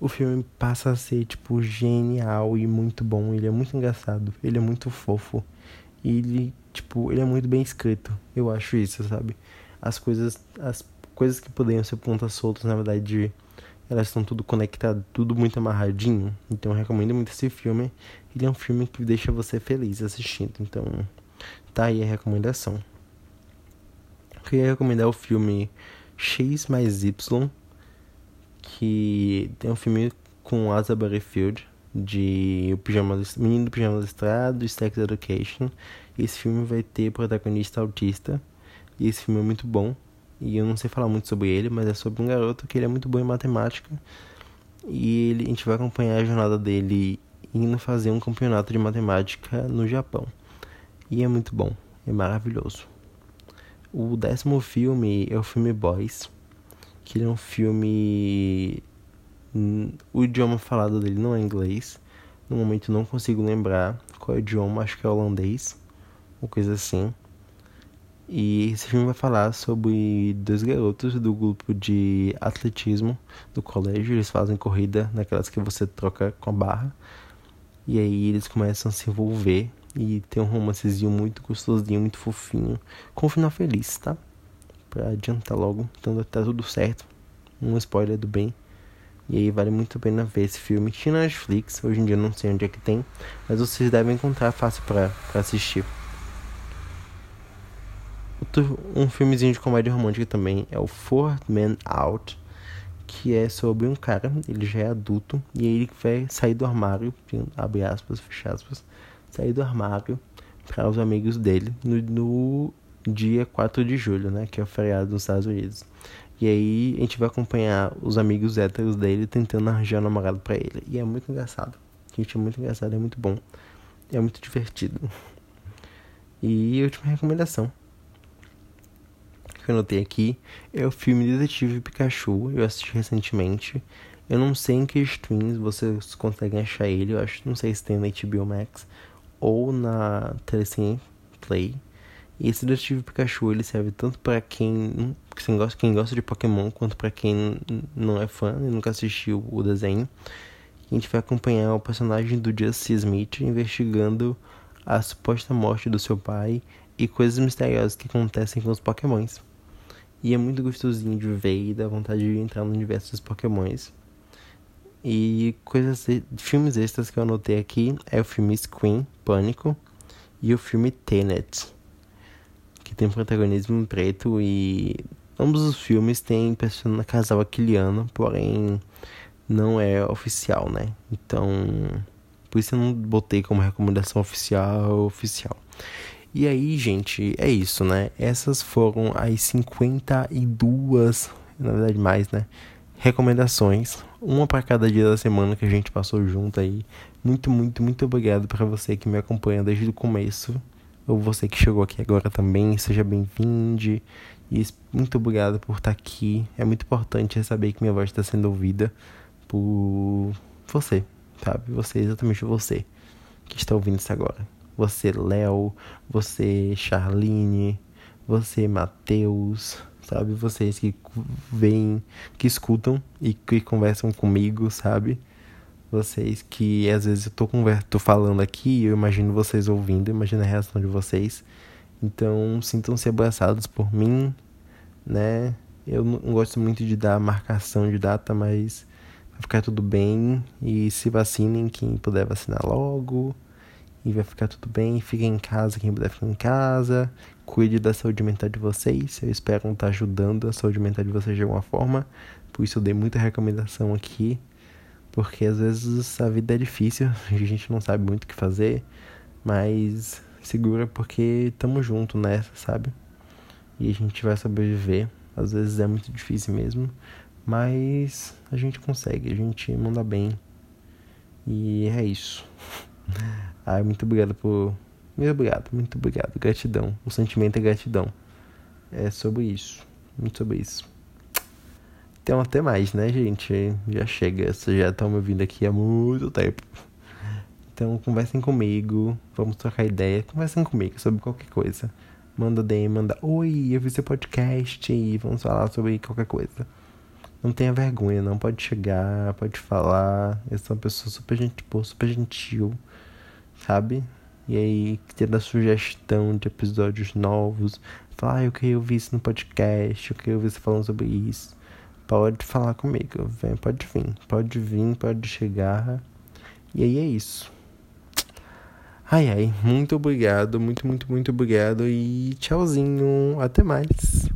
[SPEAKER 1] o filme passa a ser, tipo, genial e muito bom. Ele é muito engraçado, ele é muito fofo. E ele, tipo, ele é muito bem escrito. Eu acho isso, sabe? As coisas, as coisas que poderiam ser pontas soltas, na verdade, elas estão tudo conectadas, tudo muito amarradinho. Então eu recomendo muito esse filme. Ele é um filme que deixa você feliz assistindo. Então, tá aí a recomendação. Eu queria recomendar o filme X mais Y, que tem um filme com Asa Butterfield, de o Pijama, Menino do Pijama Listrado, Sex Education. Esse filme vai ter protagonista autista. E esse filme é muito bom. E eu não sei falar muito sobre ele, mas é sobre um garoto que ele é muito bom em matemática. E ele, a gente vai acompanhar a jornada dele indo fazer um campeonato de matemática no Japão. E é muito bom, é maravilhoso. O décimo filme é o filme Boys, que ele é um filme o idioma falado dele não é inglês. No momento não consigo lembrar qual é o idioma, acho que é holandês, ou coisa assim. E esse filme vai falar sobre dois garotos do grupo de atletismo do colégio. Eles fazem corrida naquelas que você troca com a barra. E aí eles começam a se envolver e tem um romancezinho muito gostosinho, muito fofinho, com um final feliz, tá? Pra adiantar logo, então tá tudo certo. Um spoiler do bem. E aí vale muito a pena ver esse filme. Tinha na Netflix, hoje em dia não sei onde é que tem, mas vocês devem encontrar fácil para assistir. Outro, um filmezinho de comédia romântica também é o Four Men Out, que é sobre um cara, ele já é adulto, e ele vai sair do armário, abre aspas, fecha aspas, sair do armário para os amigos dele no, no dia 4 de julho, né, que é o feriado nos Estados Unidos. E aí a gente vai acompanhar os amigos héteros dele tentando arranjar um namorado pra ele. E é muito engraçado. Gente, é muito engraçado, é muito bom. É muito divertido. E última recomendação que eu anotei aqui é o filme Detetive Pikachu. Eu assisti recentemente. Eu não sei em que streams vocês conseguem achar ele. Eu acho, não sei se tem na HBO Max ou na Telecine Play. E esse Detetive Pikachu ele serve tanto para quem, quem, gosta, quem gosta de Pokémon quanto para quem não é fã e nunca assistiu o desenho. A gente vai acompanhar o personagem do Justice Smith investigando a suposta morte do seu pai e coisas misteriosas que acontecem com os Pokémons. E é muito gostosinho de ver e dá vontade de entrar no universo dos Pokémons. E coisas, filmes extras que eu anotei aqui é o filme Scream, Pânico, e o filme Tenet que tem protagonismo preto e ambos os filmes têm personagem casal aquiliano, porém não é oficial, né? Então, por isso eu não botei como recomendação oficial oficial. E aí, gente, é isso, né? Essas foram as 52, na verdade mais, né? Recomendações, uma para cada dia da semana que a gente passou junto aí. Muito, muito, muito obrigado para você que me acompanha desde o começo ou você que chegou aqui agora também, seja bem-vindo. E muito obrigado por estar aqui. É muito importante saber que minha voz está sendo ouvida por você, sabe? Você, exatamente você que está ouvindo isso agora. Você, Léo, você, Charline, você, Matheus, sabe? Vocês que vêm, que escutam e que conversam comigo, sabe? vocês que às vezes eu tô, conver tô falando aqui eu imagino vocês ouvindo, imagino a reação de vocês. Então, sintam-se abraçados por mim, né? Eu não gosto muito de dar marcação de data, mas vai ficar tudo bem. E se vacinem quem puder vacinar logo. E vai ficar tudo bem. Fiquem em casa quem puder ficar em casa. Cuide da saúde mental de vocês. Eu espero estar ajudando a saúde mental de vocês de alguma forma. Por isso eu dei muita recomendação aqui. Porque às vezes a vida é difícil, a gente não sabe muito o que fazer, mas segura porque estamos junto nessa, sabe? E a gente vai sobreviver. Às vezes é muito difícil mesmo, mas a gente consegue, a gente manda bem. E é isso. Ai, muito obrigado por. Muito obrigado, muito obrigado. Gratidão. O sentimento é gratidão. É sobre isso. Muito sobre isso. Então até mais, né, gente? Já chega. Vocês já estão me ouvindo aqui há muito tempo. Então conversem comigo, vamos trocar ideia, conversem comigo sobre qualquer coisa. Manda DM, manda oi, eu vi seu podcast e vamos falar sobre qualquer coisa. Não tenha vergonha, não pode chegar, pode falar. Eu sou uma pessoa super gente boa, super gentil, sabe? E aí, ter a sugestão de episódios novos, falar, ah, eu queria ouvir isso no podcast, eu queria ouvir você falando sobre isso. Pode falar comigo, vem, pode vir, pode vir, pode chegar. E aí é isso. Ai ai, muito obrigado, muito, muito, muito obrigado e tchauzinho, até mais.